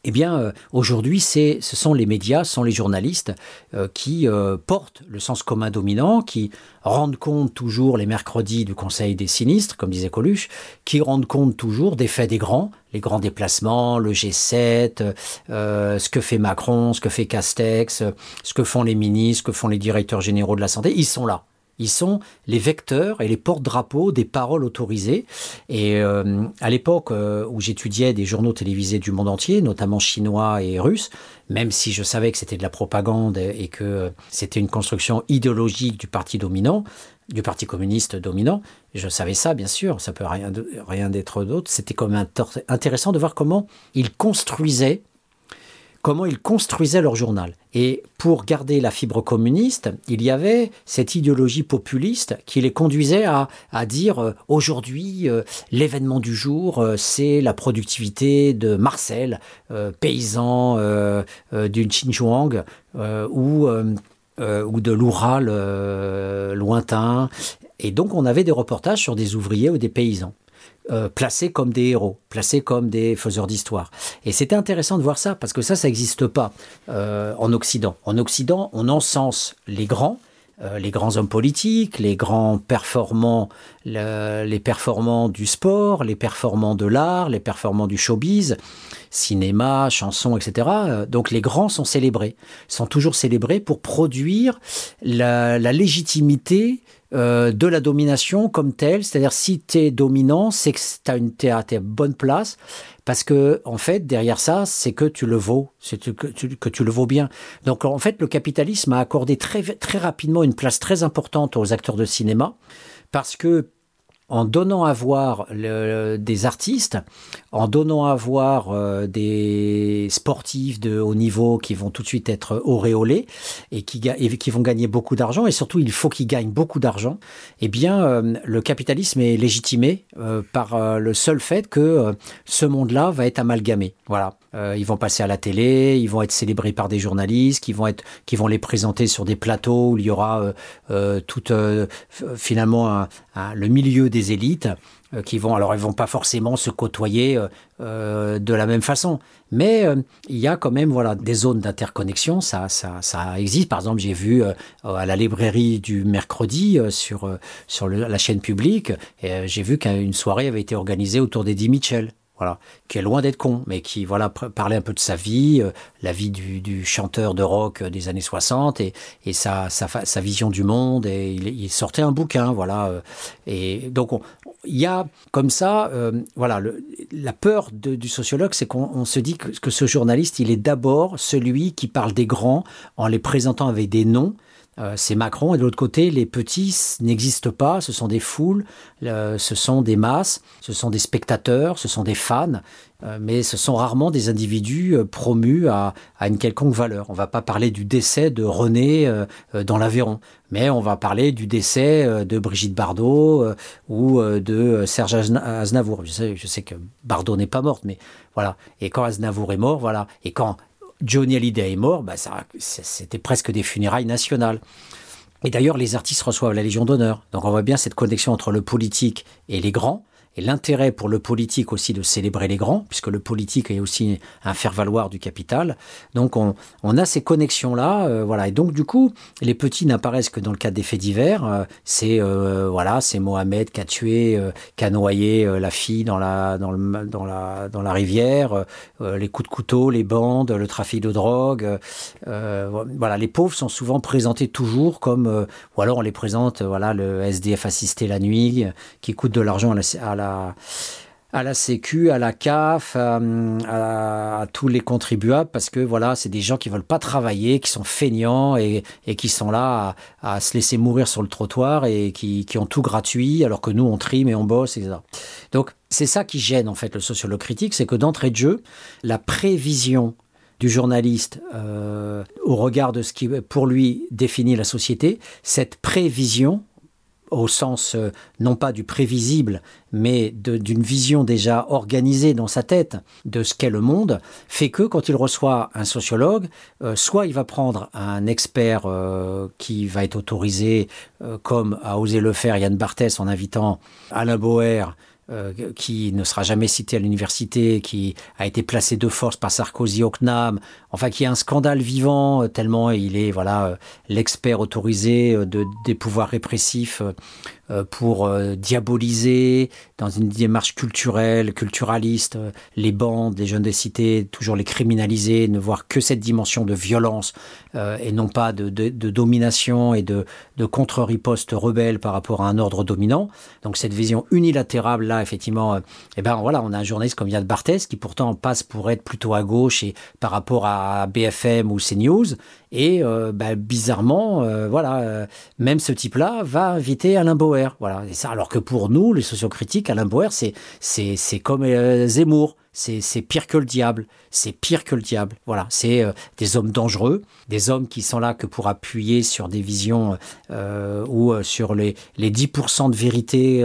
Eh bien, euh, aujourd'hui, ce sont les médias, ce sont les journalistes euh, qui portent le sens commun dominant, qui rendent compte toujours les mercredis du Conseil des sinistres, comme disait Coluche, qui rendent compte toujours des faits des grands, les grands déplacements, le G7, ce que fait Macron, ce que fait Castex, ce que font les ministres, ce que font les directeurs généraux de la santé, ils sont là. Ils sont les vecteurs et les porte-drapeaux des paroles autorisées. Et euh, à l'époque euh, où j'étudiais des journaux télévisés du monde entier, notamment chinois et russes, même si je savais que c'était de la propagande et que c'était une construction idéologique du parti dominant, du parti communiste dominant, je savais ça bien sûr, ça peut rien, rien d'être d'autre. C'était comme intéressant de voir comment ils construisaient comment ils construisaient leur journal. Et pour garder la fibre communiste, il y avait cette idéologie populiste qui les conduisait à, dire euh, aujourd'hui, euh, l'événement du jour, euh, c'est la productivité de Marcel, paysan du Xinjiang ou, ou de l'Oural lointain. Et donc on avait des reportages sur des ouvriers ou des paysans. Euh, placés comme des héros, placés comme des faiseurs d'histoire. Et c'était intéressant de voir ça, parce que ça, ça n'existe pas euh, en Occident. En Occident, on encense les grands, euh, les grands hommes politiques, les grands performants, les performants du sport, les performants de l'art, les performants du showbiz, cinéma, chansons, etc. Donc les grands sont célébrés, sont toujours célébrés pour produire la, la légitimité euh, de la domination comme telle. C'est-à-dire, si tu es dominant, c'est que tu as une à bonne place. Parce que, en fait, derrière ça, c'est que tu le vaux, c'est que tu, que tu le vaux bien. Donc, en fait, le capitalisme a accordé très, très rapidement une place très importante aux acteurs de cinéma. Parce que en donnant à voir des artistes, en donnant à voir euh, des sportifs de haut niveau qui vont tout de suite être auréolés et qui, vont gagner beaucoup d'argent, et surtout il faut qu'ils gagnent beaucoup d'argent, eh bien euh, le capitalisme est légitimé euh, par le seul fait que ce monde-là va être amalgamé. Voilà. ils vont passer à la télé, ils vont être célébrés par des journalistes, qui vont être, qui vont les présenter sur des plateaux où il y aura tout finalement le milieu des élites euh, qui vont, alors ils vont pas forcément se côtoyer euh, euh, de la même façon, mais il y a quand même voilà des zones d'interconnexion, ça, ça, ça existe. Par exemple, j'ai vu à la librairie du mercredi sur sur la chaîne publique, j'ai vu qu'une soirée avait été organisée autour d'Eddie Mitchell voilà, qui est loin d'être con, mais qui voilà parlait un peu de sa vie, euh, la vie du, chanteur de rock des années 60 et, et sa, sa, vision du monde. Et il, sortait un bouquin, voilà. Euh, et donc il y a comme ça, euh, voilà, la peur du sociologue, c'est qu'on se dit que, que, ce journaliste, il est d'abord celui qui parle des grands en les présentant avec des noms euh, c'est Macron. Et de l'autre côté, les petits n'existent pas. Ce sont des foules, euh, ce sont des masses, ce sont des spectateurs, ce sont des fans. Euh, mais ce sont rarement des individus promus à, une quelconque valeur. On ne va pas parler du décès de René dans l'Aveyron, mais on va parler du décès de Brigitte Bardot ou de Serge Aznavour. Je sais, je sais que Bardot n'est pas morte, mais voilà. Et quand Aznavour est mort, voilà. Et quand Johnny Hallyday est mort, bah c'était presque des funérailles nationales. Et d'ailleurs, les artistes reçoivent la Légion d'honneur. Donc on voit bien cette connexion entre le politique et les grands. Et l'intérêt pour le politique aussi de célébrer les grands, puisque le politique est aussi un faire-valoir du capital. Donc on, a ces connexions-là, euh, voilà. Et donc du coup, les petits n'apparaissent que dans le cadre des faits divers. Euh, c'est voilà, c'est Mohamed qui a tué, qui a noyé la fille dans la, dans, le, dans la, dans la rivière, les coups de couteau, les bandes, le trafic de drogue. voilà, les pauvres sont souvent présentés toujours comme, ou alors on les présente, voilà, le SDF assisté la nuit, qui coûte de l'argent à la, à la, Sécu, à la CAF, à, tous les contribuables, parce que voilà, c'est des gens qui veulent pas travailler, qui sont feignants et, qui sont là à, se laisser mourir sur le trottoir et qui, ont tout gratuit, alors que nous on trime et on bosse, etc. Donc c'est ça qui gêne en fait le sociologue critique, c'est que d'entrée de jeu, la prévision du journaliste euh, au regard de ce qui pour lui définit la société, cette prévision au sens euh, non pas du prévisible, mais d'une vision déjà organisée dans sa tête de ce qu'est le monde, fait que quand il reçoit un sociologue, euh, soit il va prendre un expert euh, qui va être autorisé, comme a osé le faire Yann Barthès en invitant Alain Boer, qui ne sera jamais cité à l'université, qui a été placé de force par Sarkozy au CNAM, enfin qui est un scandale vivant euh, tellement il est voilà euh, l'expert autorisé de, des pouvoirs répressifs pour diaboliser dans une démarche culturelle, culturaliste, les bandes, les jeunes des cités, toujours les criminaliser, ne voir que cette dimension de violence et non pas de, domination et de, contre-riposte rebelle par rapport à un ordre dominant. Donc cette vision unilatérale là effectivement, euh, eh ben voilà, on a un journaliste comme Yann Barthès qui pourtant passe pour être plutôt à gauche et par rapport à BFM ou CNews. Et euh, bah, bizarrement, euh, voilà, même ce type-là va inviter Alain Bauer. Voilà. Et ça, alors que pour nous, les sociocritiques, Alain Bauer, c'est c'est comme Zemmour c'est pire que le diable. C'est pire que le diable. Voilà, c'est euh, des hommes dangereux, des hommes qui sont là que pour appuyer sur des visions euh, ou euh, sur les, les 10% de vérité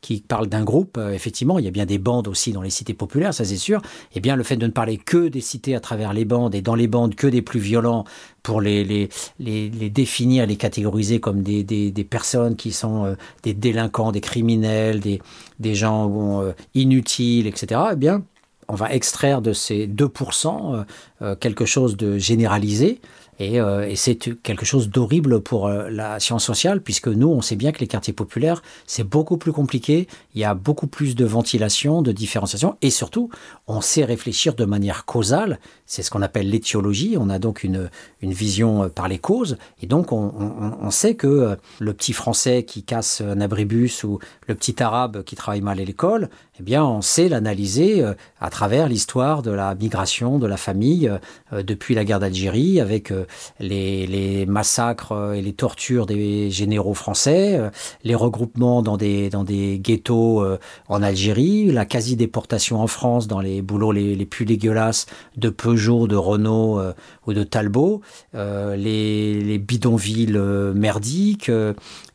qui parlent d'un groupe. effectivement, il y a bien des bandes aussi dans les cités populaires, ça c'est sûr. Et eh bien, le fait de ne parler que des cités à travers les bandes et dans les bandes que des plus violents pour les, les, les, définir, les catégoriser comme des, des, des personnes qui sont des délinquants, des criminels, des, des gens inutiles, etc. Eh bien, on va extraire de ces 2% euh, euh, quelque chose de généralisé euh, et, c'est quelque chose d'horrible pour euh, la science sociale, puisque nous, on sait bien que les quartiers populaires, c'est beaucoup plus compliqué, il y a beaucoup plus de ventilation, de différenciation, et surtout, on sait réfléchir de manière causale, c'est ce qu'on appelle l'étiologie, on a donc une, une vision euh, par les causes, et donc on, on, sait que le petit français qui casse un abribus ou le petit arabe qui travaille mal à l'école, eh bien, on sait l'analyser à travers l'histoire de la migration de la famille depuis la guerre d'Algérie, avec les, massacres et les tortures des généraux français, euh, les regroupements dans des, dans des ghettos euh, en Algérie, la quasi-déportation en France dans les boulots les, les plus dégueulasses de Peugeot, de Renault euh, ou de Talbot, les, les, bidonvilles merdiques,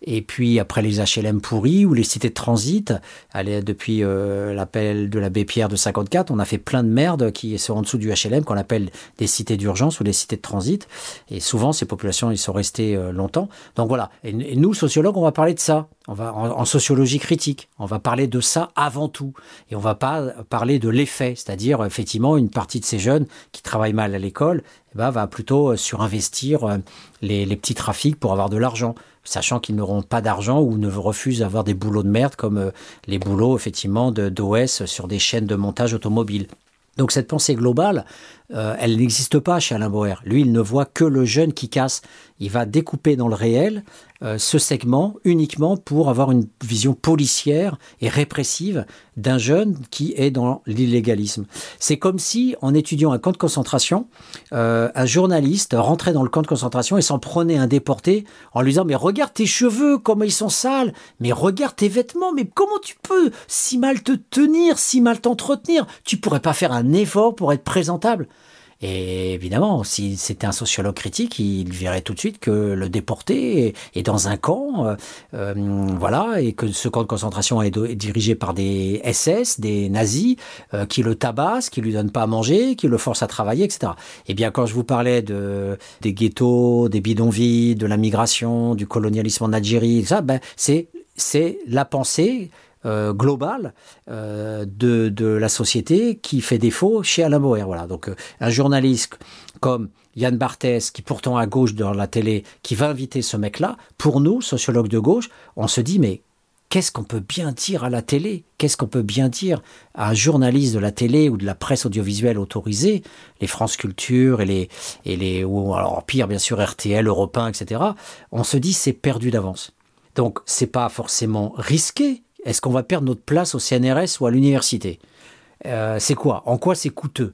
et puis après les HLM pourris ou les cités de transit. Allez, depuis l'appel de l'abbé Pierre de 54, on a fait plein de merde qui sont en dessous du HLM qu'on appelle des cités d'urgence ou des cités de transit. Et souvent, ces populations, ils sont restés euh, longtemps. Donc voilà. Et, nous, sociologues, on va parler de ça. On va en, sociologie critique, on va parler de ça avant tout, et on va pas parler de l'effet, c'est-à-dire effectivement une partie de ces jeunes qui travaillent mal à l'école, eh ben, va plutôt euh, surinvestir euh, les, les petits trafics pour avoir de l'argent sachant qu'ils n'auront pas d'argent ou ne refusent d'avoir des boulots de merde comme les boulots effectivement d'OS sur des chaînes de montage automobile. Donc cette pensée globale, euh, elle n'existe pas chez Alain Boer. Lui, il ne voit que le jeune qui casse. Il va découper dans le réel euh, ce segment uniquement pour avoir une vision policière et répressive d'un jeune qui est dans l'illégalisme. C'est comme si, en étudiant un camp de concentration, euh, un journaliste rentrait dans le camp de concentration et s'en prenait un déporté en lui disant Mais regarde tes cheveux, comment ils sont sales, mais regarde tes vêtements, mais comment tu peux si mal te tenir, si mal t'entretenir? Tu pourrais pas faire un effort pour être présentable. Et évidemment, si c'était un sociologue critique, il verrait tout de suite que le déporté est, dans un camp, euh, euh, voilà, et que ce camp de concentration est, dirigé par des SS, des nazis, euh, qui le tabassent, qui lui donnent pas à manger, qui le forcent à travailler, etc. Et eh bien, quand je vous parlais de des ghettos, des bidonvilles, de la migration, du colonialisme en Algérie, ça, ben, c'est c'est la pensée globale de, de, la société qui fait défaut chez Alain Boer. Voilà. Donc un journaliste comme Yann Barthès, qui pourtant à gauche dans la télé, qui va inviter ce mec-là, pour nous, sociologues de gauche, on se dit mais qu'est-ce qu'on peut bien dire à la télé? Qu'est-ce qu'on peut bien dire à un journaliste de la télé ou de la presse audiovisuelle autorisée, les France Culture et les, et les ou alors pire bien sûr RTL, Europe 1, etc. On se dit c'est perdu d'avance. Donc c'est pas forcément risqué. Est-ce qu'on va perdre notre place au CNRS ou à l'université? Euh, C'est quoi? En quoi c'est coûteux?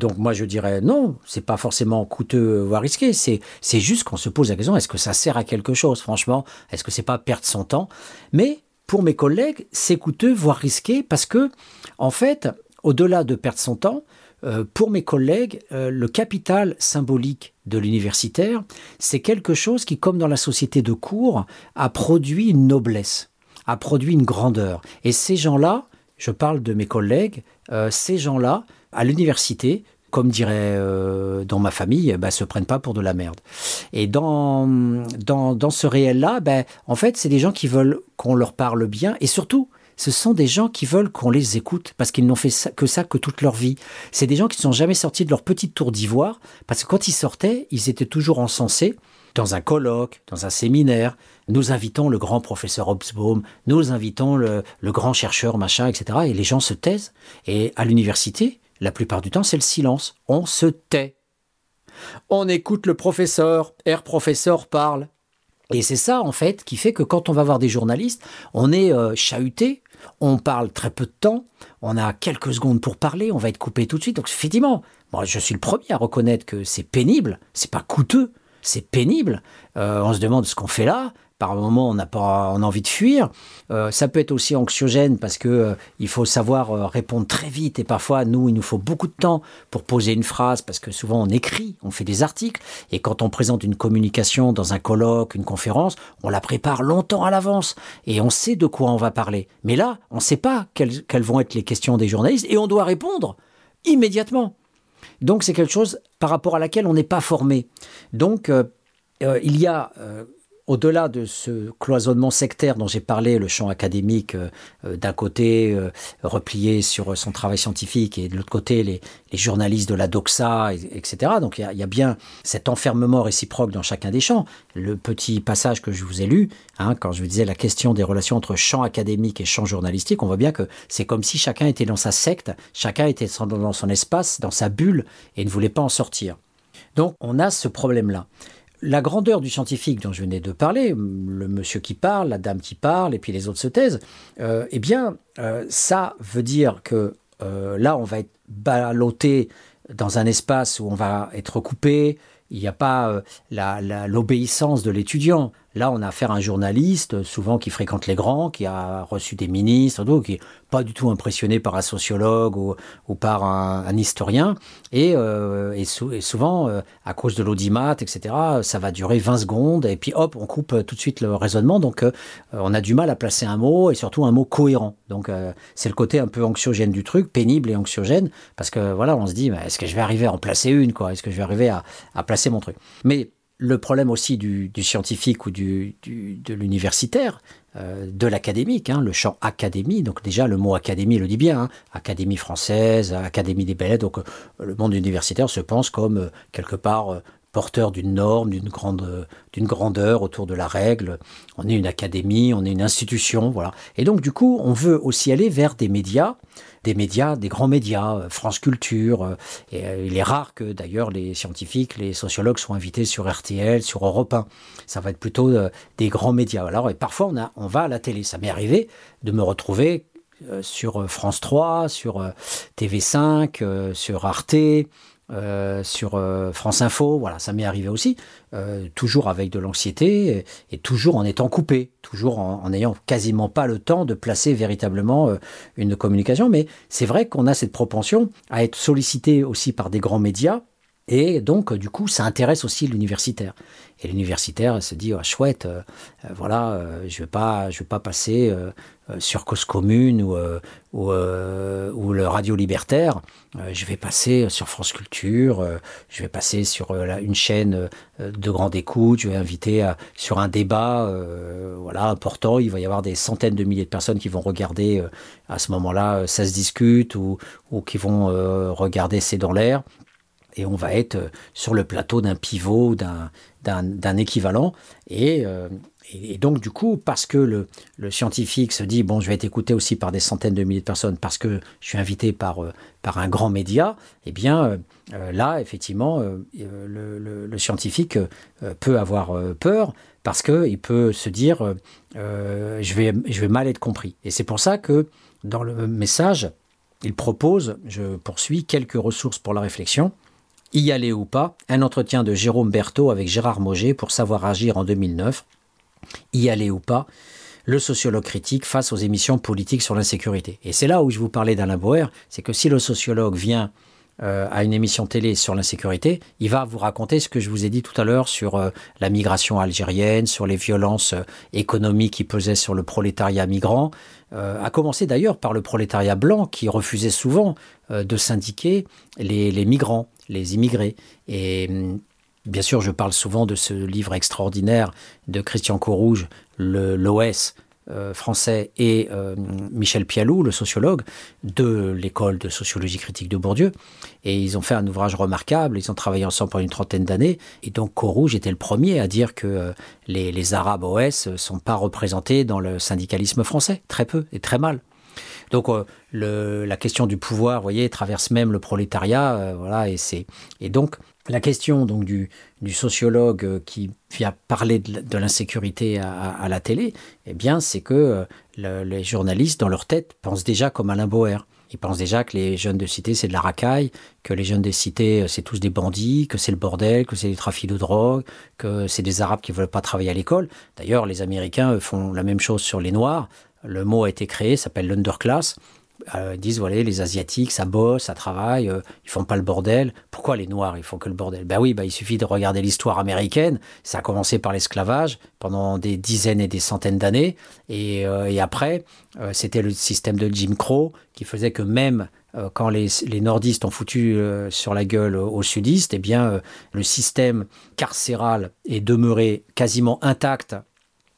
Donc moi je dirais non, c'est pas forcément coûteux voire risqué, c'est juste qu'on se pose la question est-ce que ça sert à quelque chose? Franchement Est-ce que c'est pas perdre son temps? Mais pour mes collègues, c'est coûteux, voire risqué, parce que, en fait, au-delà de perdre son temps, euh, pour mes collègues, euh, le capital symbolique de l'universitaire, c'est quelque chose qui, comme dans la société de cours, a produit une noblesse, a produit une grandeur. Et ces gens-là, je parle de mes collègues, euh, ces gens-là, à l'université, comme dirait euh, dans ma famille, bah, se prennent pas pour de la merde. Et dans, dans, ce réel-là, bah, en fait, c'est des gens qui veulent qu'on leur parle bien et surtout, ce sont des gens qui veulent qu'on les écoute parce qu'ils n'ont fait que ça que toute leur vie. C'est des gens qui ne sont jamais sortis de leur petite tour d'ivoire parce que quand ils sortaient, ils étaient toujours encensés dans un colloque, dans un séminaire. Nous invitons le grand professeur Hobsbawm, nous invitons le, grand chercheur, machin, etc. Et les gens se taisent. Et à l'université, la plupart du temps, c'est le silence. On se tait. On écoute le professeur. Air professeur parle. Et c'est ça, en fait, qui fait que quand on va voir des journalistes, on est euh, chahuté, on parle très peu de temps, on a quelques secondes pour parler, on va être coupé tout de suite. Donc, effectivement, moi, je suis le premier à reconnaître que c'est pénible, c'est pas coûteux, c'est pénible. Euh, on se demande ce qu'on fait là par moment on n'a pas a envie de fuir. Euh, ça peut être aussi anxiogène parce que euh, il faut savoir répondre très vite et parfois nous il nous faut beaucoup de temps pour poser une phrase parce que souvent on écrit, on fait des articles et quand on présente une communication dans un colloque, une conférence, on la prépare longtemps à l'avance et on sait de quoi on va parler. Mais là, on ne sait pas quelles vont être les questions des journalistes et on doit répondre immédiatement. Donc c'est quelque chose par rapport à laquelle on n'est pas formé. Donc il y a au-delà de ce cloisonnement sectaire dont j'ai parlé, le champ académique euh, euh, d'un côté euh, replié sur son travail scientifique et de l'autre côté les, journalistes de la doxa, etc. Donc il y, a bien cet enfermement réciproque dans chacun des champs. Le petit passage que je vous ai lu, hein, quand je vous disais la question des relations entre champ académique et champ journalistique, on voit bien que c'est comme si chacun était dans sa secte, chacun était dans son espace, dans sa bulle et ne voulait pas en sortir. Donc on a ce problème-là la grandeur du scientifique dont je venais de parler, le monsieur qui parle, la dame qui parle, et puis les autres se taisent, euh, eh bien, euh, ça veut dire que euh, là, on va être ballotté dans un espace où on va être coupé, il n'y a pas l'obéissance de l'étudiant. Là, on a affaire à un journaliste, souvent qui fréquente les grands, qui a reçu des ministres, qui n'est pas du tout impressionné par un sociologue ou, par un, historien. Et, euh, souvent, euh, à cause de l'audimat, etc., ça va durer 20 secondes, et puis hop, on coupe tout de suite le raisonnement. Donc, euh, on a du mal à placer un mot, et surtout un mot cohérent. Donc, c'est le côté un peu anxiogène du truc, pénible et anxiogène, parce que voilà, on se dit, est-ce que je vais arriver à en placer une, quoi? Est-ce que je vais arriver à, à placer mon truc? Mais le problème aussi du, scientifique ou du, de l'universitaire, euh, de l'académique, hein, le champ académie, donc déjà le mot académie le dit bien, hein, académie française, académie des belles. Donc euh, le monde universitaire se pense comme euh, quelque part porteur d'une norme, d'une grande, d'une grandeur autour de la règle. On est une académie, on est une institution, voilà. Et donc du coup, on veut aussi aller vers des médias des médias, des grands médias, euh, France Culture. Euh, euh, il est rare que d'ailleurs les scientifiques, les sociologues soient invités sur RTL, sur Europe 1. Ça va être plutôt des grands médias. Alors, et parfois on, a, on va à la télé. Ça m'est arrivé de me retrouver sur France 3, sur TV5, sur Arte, euh, sur euh, France Info, voilà, ça m'est arrivé aussi, euh, toujours avec de l'anxiété et, toujours en étant coupé, toujours en n'ayant quasiment pas le temps de placer véritablement une communication. Mais c'est vrai qu'on a cette propension à être sollicité aussi par des grands médias Et donc, du coup, ça intéresse aussi l'universitaire. Et l'universitaire se dit, oh, chouette, voilà, je ne pas, vais pas passer sur Cause Commune ou, ou, ou, le Radio Libertaire, je vais passer sur France Culture, je vais passer sur une chaîne de grande écoute, je vais inviter sur un débat voilà, important, il va y avoir des centaines de milliers de personnes qui vont regarder à ce moment-là, ça se discute, ou, ou qui vont regarder C'est dans l'air et on va être sur le plateau d'un pivot, d'un équivalent. Euh, et, et, donc, du coup, parce que le, scientifique se dit, bon, je vais être écouté aussi par des centaines de milliers de personnes, parce que je suis invité par, euh, un grand média, eh bien, euh, là, effectivement, le, scientifique peut avoir peur, parce qu'il peut se dire, je, vais, je vais mal être compris. Et c'est pour ça que, dans le message, il propose, je poursuis, quelques ressources pour la réflexion y aller ou pas, un entretien de Jérôme Berthaud avec Gérard Moget pour savoir agir en 2009. Y aller ou pas, le sociologue critique face aux émissions politiques sur l'insécurité. Et c'est là où je vous parlais d'Alain Boer, c'est que si le sociologue vient euh, à une émission télé sur l'insécurité, il va vous raconter ce que je vous ai dit tout à l'heure sur euh, la migration algérienne, sur les violences euh, économiques qui pesaient sur le prolétariat migrant, à commencer d'ailleurs par le prolétariat blanc qui refusait souvent de syndiquer les migrants les immigrés. Et hum, bien sûr, je parle souvent de ce livre extraordinaire de Christian Corouge, l'OS. Euh, français et euh, Michel Pialou, le sociologue de l'école de sociologie critique de Bourdieu. Et ils ont fait un ouvrage remarquable, ils ont travaillé ensemble pendant une trentaine d'années. Et donc Corouge était le premier à dire que euh, les, Arabes OS ne sont pas représentés dans le syndicalisme français, très peu et très mal. Donc la question du pouvoir, vous voyez, traverse même le prolétariat, voilà, et c'est et donc la question donc du, sociologue euh, qui vient parler de, l'insécurité à, la télé, eh bien, c'est que les journalistes dans leur tête pensent déjà comme Alain Boer. Ils pensent déjà que les jeunes de cité, c'est de la racaille, que les jeunes des cités, c'est tous des bandits, que c'est le bordel, que c'est des trafics de drogue, que c'est des Arabes qui ne veulent pas travailler à l'école. D'ailleurs, les Américains font la même chose sur les Noirs le mot a été créé, s'appelle l'underclass. Euh, disent voilà les asiatiques ça bosse ça travaille euh, ils font pas le bordel. Pourquoi les noirs ils font que le bordel? Ben oui ben il suffit de regarder l'histoire américaine. Ça a commencé par l'esclavage pendant des dizaines et des centaines d'années. Et, euh, et, après euh, c'était le système de Jim Crow qui faisait que même quand les, les, nordistes ont foutu sur la gueule aux sudistes eh bien le système carcéral est demeuré quasiment intact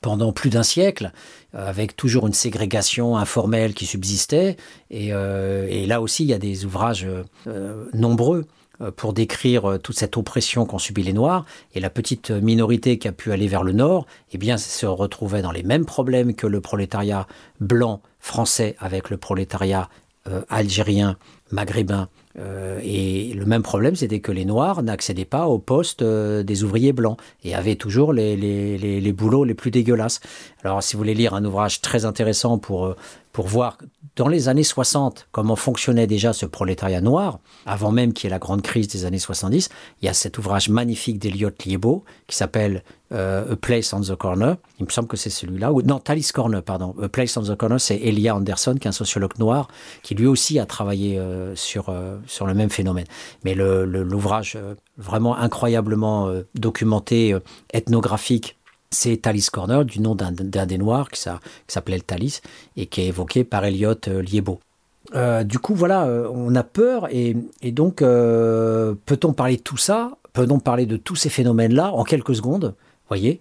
pendant plus d'un siècle, avec toujours une ségrégation informelle qui subsistait. Et, euh, là aussi, il y a des ouvrages euh, nombreux euh, pour décrire toute cette oppression qu'ont subi les Noirs. Et la petite minorité qui a pu aller vers le Nord, eh bien, se retrouvait dans les mêmes problèmes que le prolétariat blanc français avec le prolétariat algérien, maghrébin. Euh, et le même problème, c'était que les Noirs n'accédaient pas au poste euh, des ouvriers blancs et avaient toujours les, les, les, les, boulots les plus dégueulasses. Alors, si vous voulez lire un ouvrage très intéressant pour, euh, pour voir dans les années 60 comment fonctionnait déjà ce prolétariat noir, avant même qu'il y ait la grande crise des années 70, il y a cet ouvrage magnifique d'Eliot Liebo qui s'appelle euh, A Place on the Corner. Il me semble que c'est celui-là. Ou, non, Talis Corner, pardon. A Place on the Corner, c'est Elia Anderson, qui est un sociologue noir, qui lui aussi a travaillé euh, sur, euh, sur le même phénomène. Mais l'ouvrage le, vraiment incroyablement documenté, ethnographique, c'est Talis Corner, du nom d'un des Noirs qui s'appelait le Talis et qui est évoqué par Elliot euh, Liebo. Euh, du coup, voilà, euh, on a peur et, donc peut-on parler de tout ça Peut-on parler de tous ces phénomènes-là en quelques secondes Voyez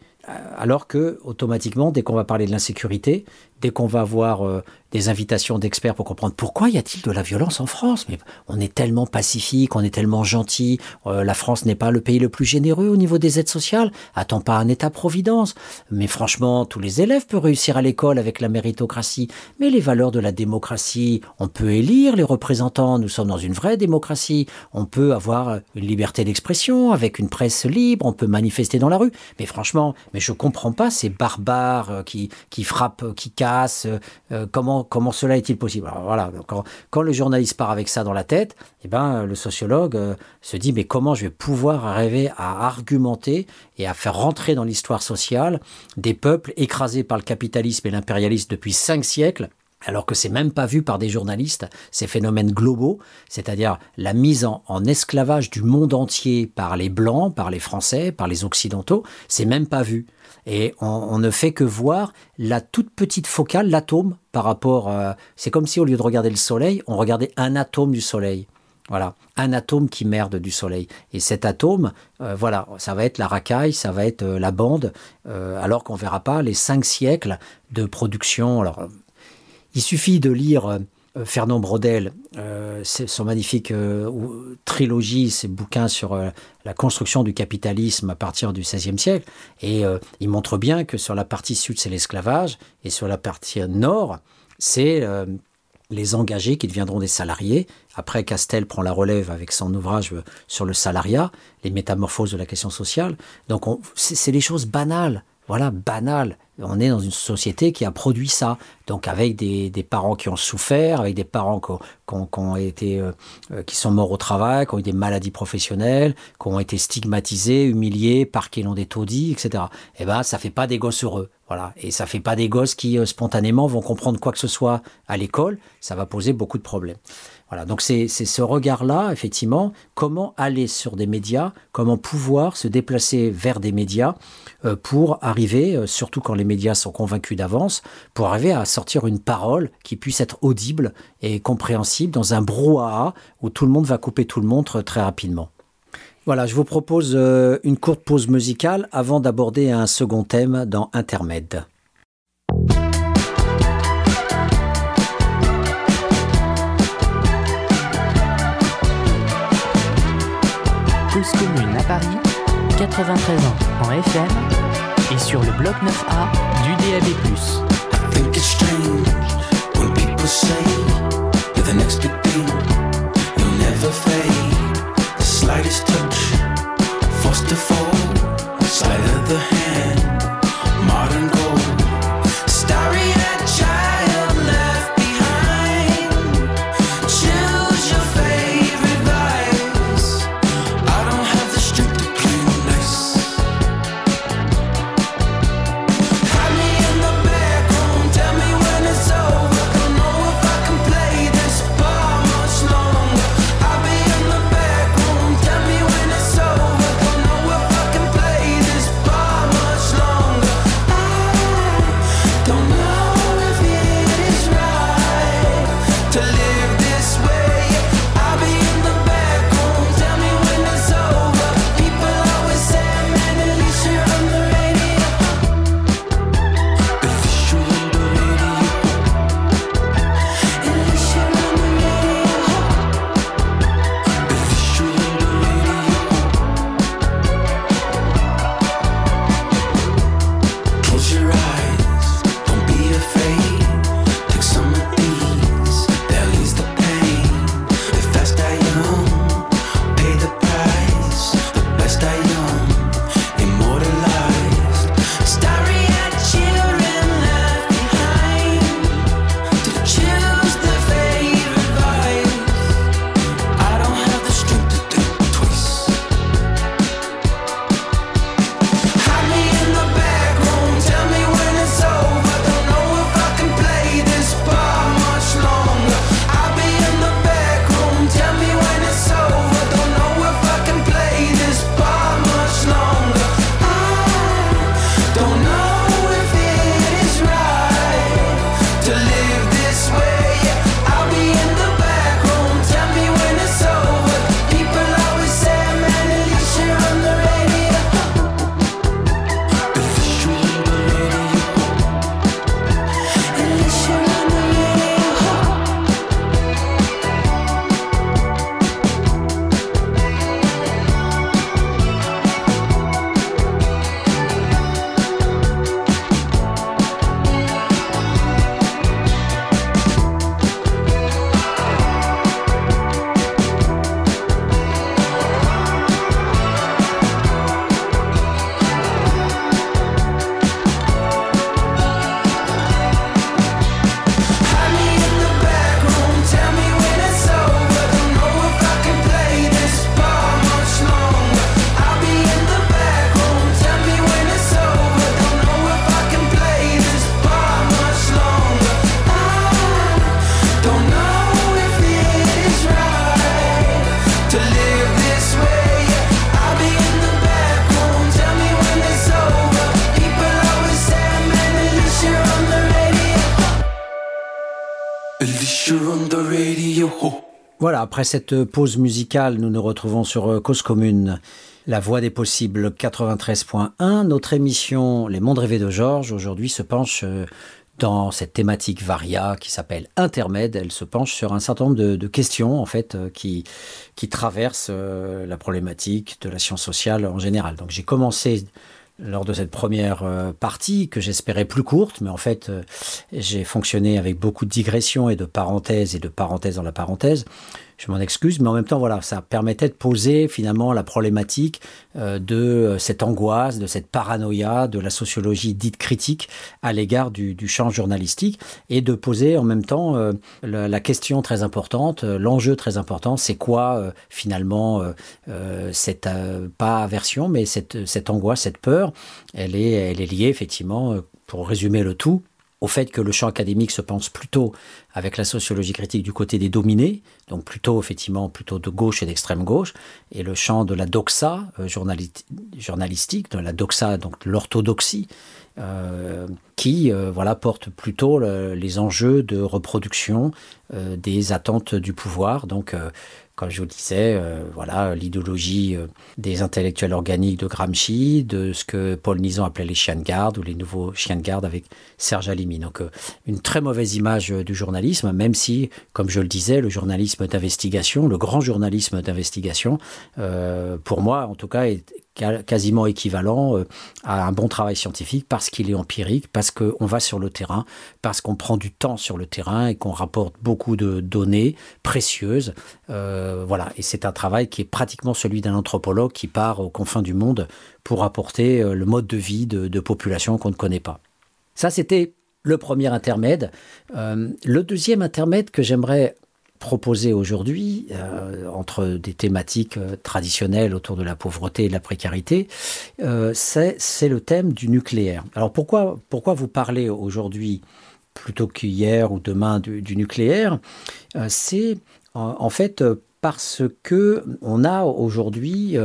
alors que automatiquement, dès qu'on va parler de l'insécurité, dès qu'on va avoir euh, des invitations d'experts pour comprendre pourquoi y a-t-il de la violence en France Mais on est tellement pacifique, on est tellement gentil, euh, la France n'est pas le pays le plus généreux au niveau des aides sociales, attend pas un état-providence. Mais franchement, tous les élèves peuvent réussir à l'école avec la méritocratie. Mais les valeurs de la démocratie, on peut élire les représentants, nous sommes dans une vraie démocratie, on peut avoir une liberté d'expression avec une presse libre, on peut manifester dans la rue. Mais franchement, mais je comprends pas ces barbares euh, qui, qui frappent, qui cassent, euh, comment comment cela est-il possible? Voilà quand, le journaliste part avec ça dans la tête eh ben le sociologue euh, se dit mais comment je vais pouvoir arriver à argumenter et à faire rentrer dans l'histoire sociale des peuples écrasés par le capitalisme et l'impérialisme depuis cinq siècles alors que c'est même pas vu par des journalistes, ces phénomènes globaux, c'est-à-dire la mise en, esclavage du monde entier par les Blancs, par les Français, par les Occidentaux, c'est même pas vu. Et on, ne fait que voir la toute petite focale, l'atome, par rapport... Euh, c'est comme si au lieu de regarder le Soleil, on regardait un atome du Soleil. Voilà, un atome qui merde du Soleil. Et cet atome, euh, voilà, ça va être la racaille, ça va être euh, la bande, alors qu'on verra pas les cinq siècles de production. Alors, il suffit de lire euh, Fernand Brodel, euh, son magnifique euh, trilogie, ses bouquins sur la construction du capitalisme à partir du XVIe siècle, et il montre bien que sur la partie sud, c'est l'esclavage, et sur la partie nord, c'est les engagés qui deviendront des salariés. Après, Castel prend la relève avec son ouvrage sur le salariat, les métamorphoses de la question sociale. Donc, c'est les choses banales voilà, banal. On est dans une société qui a produit ça. Donc avec des, parents qui ont souffert, avec des parents qui, ont, été, euh, euh, qui sont morts au travail, qui ont eu des maladies professionnelles, qui ont été stigmatisés, humiliés, parqués dans des taudis, etc. Eh ben, ça fait pas des gosses heureux. Voilà. Et ça fait pas des gosses qui, euh, spontanément, vont comprendre quoi que ce soit à l'école. Ça va poser beaucoup de problèmes. Voilà, donc c'est ce regard-là, effectivement, comment aller sur des médias, comment pouvoir se déplacer vers des médias euh, pour arriver, euh, surtout quand les médias sont convaincus d'avance, pour arriver à sortir une parole qui puisse être audible et compréhensible dans un brouhaha où tout le monde va couper tout le monde très rapidement. Voilà, je vous propose euh, une courte pause musicale avant d'aborder un second thème dans Intermède. Paris, 93 ans en FM et sur le bloc 9A du DAB+. Slightest touch, forced to fall, sleight of the hand. Après cette pause musicale, nous nous retrouvons sur euh, Cause Commune, la voix des possibles 93.1. Notre émission Les mondes rêvés de Georges aujourd'hui se penche euh, dans cette thématique varia qui s'appelle Intermède. Elle se penche sur un certain nombre de, questions en fait euh, qui, qui traversent la problématique de la science sociale en général. Donc j'ai commencé lors de cette première partie que j'espérais plus courte, mais en fait j'ai fonctionné avec beaucoup de digressions et de parenthèses et de parenthèses dans la parenthèse je m'en excuse, mais en même temps, voilà, ça permettait de poser finalement la problématique euh, de euh, cette angoisse, de cette paranoïa, de la sociologie dite critique à l'égard du, champ journalistique, et de poser en même temps euh, la, question très importante, l'enjeu très important, c'est quoi finalement cette pas aversion, mais cette, cette angoisse, cette peur, elle est, elle est liée effectivement, pour résumer le tout, au fait que le champ académique se pense plutôt avec la sociologie critique du côté des dominés, donc plutôt effectivement plutôt de gauche et d'extrême gauche, et le champ de la doxa euh, journalistique, de la doxa donc l'orthodoxie, euh, qui euh, voilà porte plutôt les enjeux de reproduction des attentes du pouvoir, donc comme je vous le disais, euh, voilà l'idéologie euh, des intellectuels organiques de Gramsci, de ce que Paul Nizan appelait les chiens de garde ou les nouveaux chiens de garde avec Serge Alimi. Donc euh, une très mauvaise image du journalisme, même si, comme je le disais, le journalisme d'investigation, le grand journalisme d'investigation, pour moi en tout cas, est quasiment équivalent euh, à un bon travail scientifique parce qu'il est empirique, parce qu'on va sur le terrain, parce qu'on prend du temps sur le terrain et qu'on rapporte beaucoup de données précieuses. Euh, voilà, et c'est un travail qui est pratiquement celui d'un anthropologue qui part aux confins du monde pour apporter euh, le mode de vie de, de populations qu'on ne connaît pas. Ça, c'était le premier intermède. le deuxième intermède que j'aimerais proposé aujourd'hui, euh, entre des thématiques euh, traditionnelles autour de la pauvreté et de la précarité, euh, c'est le thème du nucléaire. Alors pourquoi, pourquoi vous parlez aujourd'hui plutôt qu'hier ou demain du, nucléaire C'est en, fait parce que on a aujourd'hui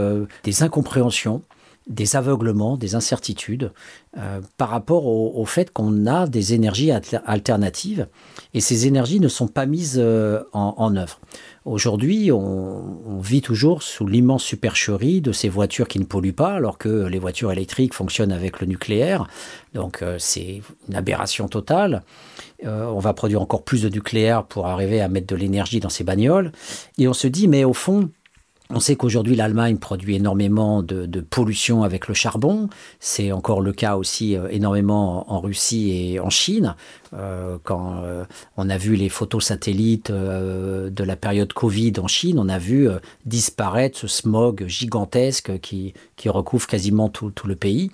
des incompréhensions des aveuglements, des incertitudes euh, par rapport au, fait qu'on a des énergies alternatives et ces énergies ne sont pas mises euh, en, œuvre. Aujourd'hui, on, vit toujours sous l'immense supercherie de ces voitures qui ne polluent pas, alors que les voitures électriques fonctionnent avec le nucléaire. Donc euh, c'est une aberration totale. on va produire encore plus de nucléaire pour arriver à mettre de l'énergie dans ces bagnoles. Et on se dit, mais au fond, on sait qu'aujourd'hui l'Allemagne produit énormément de, pollution avec le charbon. C'est encore le cas aussi euh, énormément en, Russie et en Chine. Euh, quand euh, on a vu les photos satellites de la période Covid en Chine, on a vu disparaître ce smog gigantesque qui, recouvre quasiment tout, tout le pays.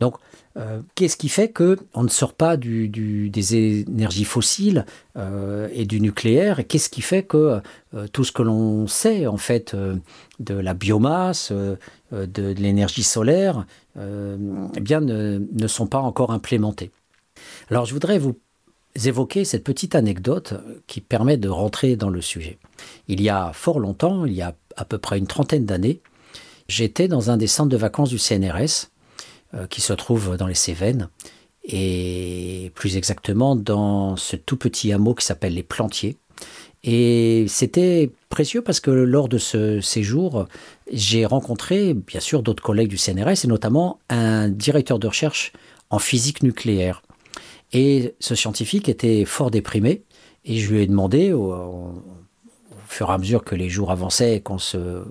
Donc euh, qu'est-ce qui fait qu'on ne sort pas des énergies fossiles euh, et du nucléaire Et qu'est-ce qui fait que euh, tout ce que l'on sait en fait de la biomasse, de, l'énergie solaire, eh bien ne, sont pas encore implémentés Alors je voudrais vous évoquer cette petite anecdote qui permet de rentrer dans le sujet. Il y a fort longtemps, il y a à peu près une trentaine d'années, j'étais dans un des centres de vacances du CNRS qui se trouve dans les Cévennes, et plus exactement dans ce tout petit hameau qui s'appelle les Plantiers. Et c'était précieux parce que lors de ce séjour, j'ai rencontré bien sûr d'autres collègues du CNRS et notamment un directeur de recherche en physique nucléaire. Et ce scientifique était fort déprimé et je lui ai demandé, au, fur et à mesure que les jours avançaient, qu'on se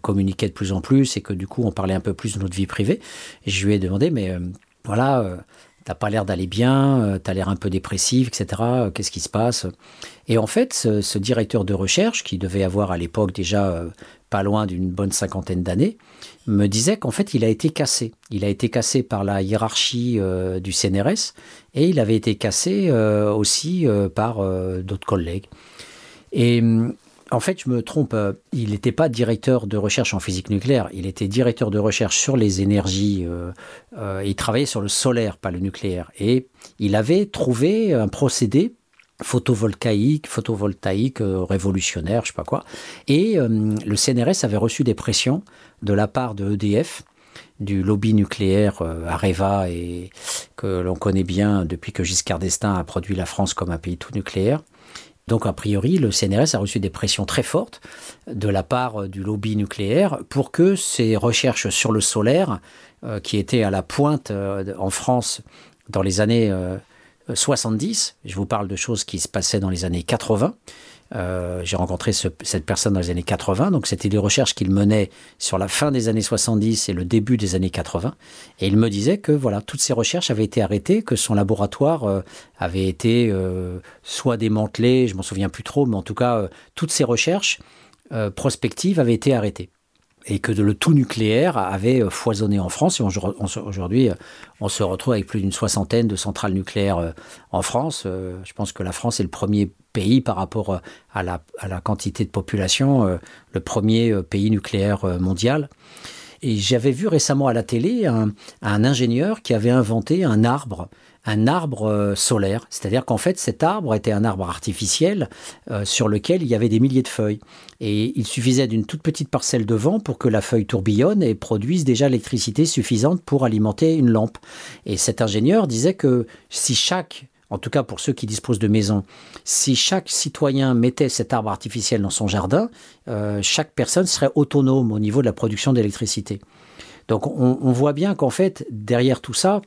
communiquait de plus en plus et que du coup on parlait un peu plus de notre vie privée. Et je lui ai demandé, mais euh, voilà, euh, t'as pas l'air d'aller bien, euh, tu as l'air un peu dépressif, etc. Qu'est-ce qui se passe? Et en fait, ce, directeur de recherche, qui devait avoir à l'époque déjà pas loin d'une bonne cinquantaine d'années, me disait qu'en fait il a été cassé. Il a été cassé par la hiérarchie du CNRS et il avait été cassé aussi par d'autres collègues. Et hum, en fait, je me trompe. Euh, il n'était pas directeur de recherche en physique nucléaire. Il était directeur de recherche sur les énergies. Euh, euh, il travaillait sur le solaire, pas le nucléaire. Et il avait trouvé un procédé photovoltaïque, photovoltaïque révolutionnaire, je sais pas quoi. Et le CNRS avait reçu des pressions de la part de EDF, du lobby nucléaire Areva, et que l'on connaît bien depuis que Giscard d'Estaing a produit la France comme un pays tout nucléaire Donc a priori, le CNRS a reçu des pressions très fortes de la part du lobby nucléaire pour que ces recherches sur le solaire, euh, qui étaient à la pointe euh, en France dans les années 70, je vous parle de choses qui se passaient dans les années 80, euh, j'ai rencontré cette personne dans les années 80, donc c'était des recherches qu'il menait sur la fin des années 70 et le début des années 80. Et il me disait que voilà, toutes ces recherches avaient été arrêtées, que son laboratoire euh, avait été euh, soit démantelé, je m'en souviens plus trop, mais en tout cas, toutes ces recherches prospectives avaient été arrêtées et que le tout nucléaire avait foisonné en France. Et aujourd'hui, on se retrouve avec plus d'une soixantaine de centrales nucléaires en France. Je pense que la France est le premier pays par rapport à la, quantité de population, le premier pays nucléaire mondial. Et j'avais vu récemment à la télé un, ingénieur qui avait inventé un arbre un arbre euh, solaire. C'est-à-dire qu'en fait, cet arbre était un arbre artificiel euh, sur lequel il y avait des milliers de feuilles. Et il suffisait d'une toute petite parcelle de vent pour que la feuille tourbillonne et produise déjà l'électricité suffisante pour alimenter une lampe. Et cet ingénieur disait que si chaque en tout cas pour ceux qui disposent de maisons, si chaque citoyen mettait cet arbre artificiel dans son jardin, euh, chaque personne serait autonome au niveau de la production d'électricité. Donc on voit bien qu'en fait, derrière tout ça,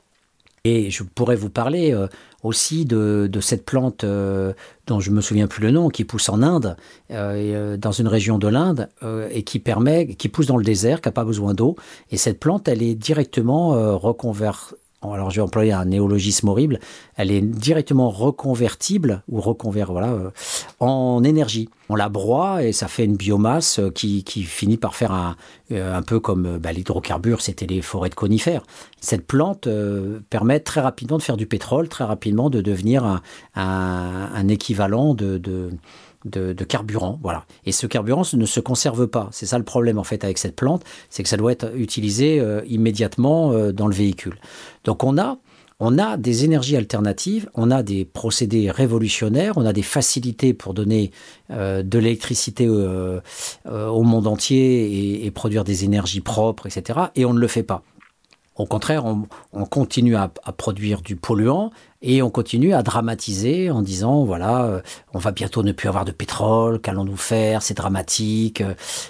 et je pourrais vous parler euh, aussi de, cette plante euh, dont je me souviens plus le nom, qui pousse en Inde, dans une région de l'Inde, et qui permet, qui pousse dans le désert, qui n'a pas besoin d'eau. Et cette plante, elle est directement reconvertie alors j'ai employé un néologisme horrible, elle est directement reconvertible ou reconvert voilà euh, en énergie. On la broie et ça fait une biomasse euh, qui, finit par faire un, euh, un peu comme bah, l'hydrocarbure, c'était les forêts de conifères. Cette plante permet très rapidement de faire du pétrole, très rapidement de devenir un, un, équivalent de, de de, carburant. Voilà. Et ce carburant ne se conserve pas. C'est ça le problème en fait avec cette plante, c'est que ça doit être utilisé euh, immédiatement euh, dans le véhicule. Donc on a, on a des énergies alternatives, on a des procédés révolutionnaires, on a des facilités pour donner euh, de l'électricité au monde entier et, produire des énergies propres, etc. Et on ne le fait pas. Au contraire, on, continue à, produire du polluant et on continue à dramatiser en disant voilà, euh, on va bientôt ne plus avoir de pétrole, qu'allons-nous faire, c'est dramatique.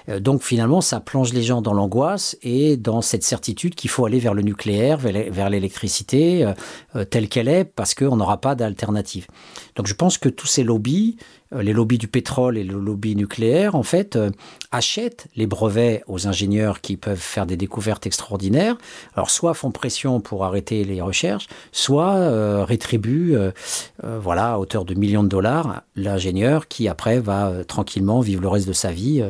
Euh, donc finalement, ça plonge les gens dans l'angoisse et dans cette certitude qu'il faut aller vers le nucléaire, vers l'électricité euh, telle qu'elle est, parce qu'on n'aura pas d'alternative. Donc je pense que tous ces lobbies euh, les lobbies du pétrole et le lobby nucléaire, en fait, euh, achètent les brevets aux ingénieurs qui peuvent faire des découvertes extraordinaires. Alors, soit font pression pour arrêter les recherches, soit euh, rétribuent, voilà, à hauteur de millions de dollars, l'ingénieur qui, après, va tranquillement vivre le reste de sa vie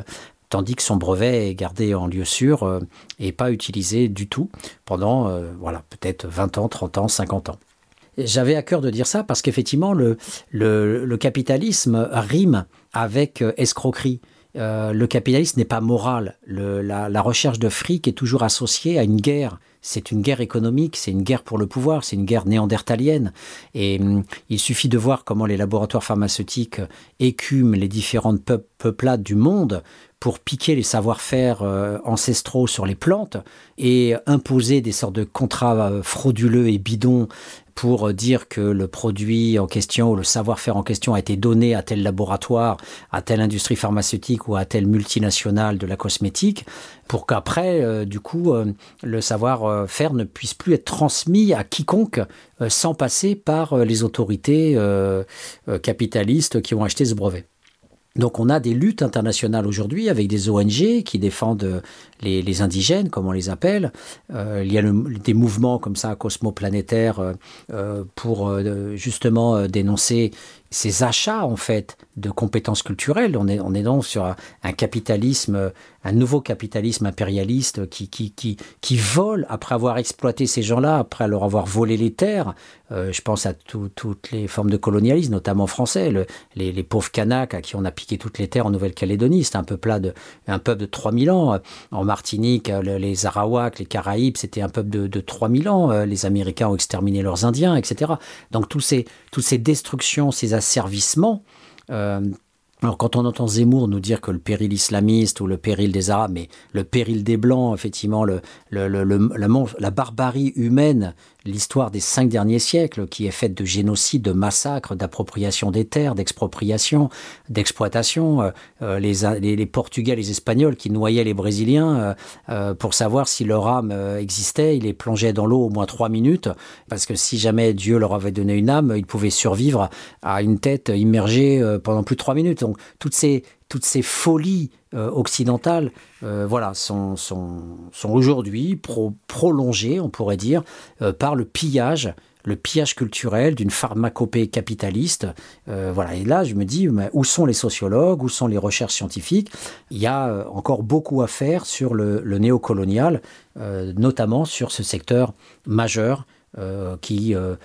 tandis que son brevet est gardé en lieu sûr et pas utilisé du tout pendant, voilà, peut-être 20 ans, 30 ans, 50 ans. J'avais à cœur de dire ça parce qu'effectivement, le, le, capitalisme rime avec euh, escroquerie. Euh, le capitalisme n'est pas moral. la, recherche de fric est toujours associée à une guerre. C'est une guerre économique, c'est une guerre pour le pouvoir, c'est une guerre néandertalienne. Et hum, il suffit de voir comment les laboratoires pharmaceutiques écument les différentes peuplades du monde pour piquer les savoir-faire euh, ancestraux sur les plantes et imposer des sortes de contrats frauduleux et bidons pour dire que le produit en question ou le savoir-faire en question a été donné à tel laboratoire, à telle industrie pharmaceutique ou à telle multinationale de la cosmétique, pour qu'après, euh, du coup, euh, le savoir-faire ne puisse plus être transmis à quiconque euh, sans passer par les autorités capitalistes qui ont acheté ce brevet. Donc on a des luttes internationales aujourd'hui avec des ONG qui défendent les, indigènes, comme on les appelle. Euh, il y a des mouvements comme ça, cosmoplanétaires, euh, euh, pour justement dénoncer ces achats en fait de compétences culturelles. On est, on est donc sur un, capitalisme, un nouveau capitalisme impérialiste qui, qui, qui, qui vole après avoir exploité ces gens-là, après leur avoir volé les terres. je pense à toutes les formes de colonialisme, notamment français, les, pauvres Kanaks à qui on a piqué toutes les terres en Nouvelle-Calédonie. C'est un peuple, de, un peuple de 3000 ans. Martinique, euh, les Arawaks, les Caraïbes, c'était un peuple de, 3000 ans. Euh, les Américains ont exterminé leurs Indiens, etc. Donc tous ces, toutes ces destructions, ces asservissements, euh, alors quand on entend Zemmour nous dire que le péril islamiste ou le péril des Arabes, mais le péril des Blancs, effectivement, le, le, la, barbarie humaine l'histoire des cinq derniers siècles, qui est faite de génocide, de massacres, d'appropriation des terres, d'expropriation, d'exploitation. Euh, euh, les, les, Portugais, les Espagnols qui noyaient les Brésiliens pour savoir si leur âme existait, ils les plongeaient dans l'eau au moins trois minutes, parce que si jamais Dieu leur avait donné une âme, ils pouvaient survivre à une tête immergée pendant plus de trois minutes. Donc toutes ces toutes ces folies euh, occidentales euh, voilà, sont, aujourd'hui prolongées, on pourrait dire, euh, par le pillage le pillage culturel d'une pharmacopée capitaliste. voilà. Et là, je me dis, où sont les sociologues, où sont les recherches scientifiques? Il y a encore beaucoup à faire sur le, le néocolonial, notamment sur ce secteur majeur euh, qui euh,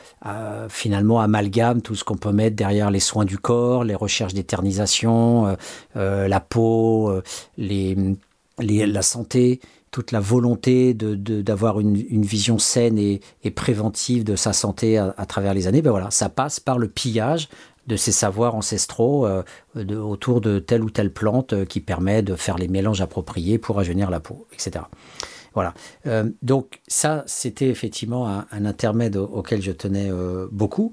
finalement amalgame tout ce qu'on peut mettre derrière les soins du corps, les recherches d'éternisation, euh, la peau, la santé, toute la volonté d'avoir de, une, une, vision saine et, préventive de sa santé à, travers les années, ben voilà, ça passe par le pillage de ces savoirs ancestraux autour de telle ou telle plante qui permet de faire les mélanges appropriés pour rajeunir la peau, etc. Voilà. Euh, donc ça, c'était effectivement un, intermède auquel je tenais euh, beaucoup.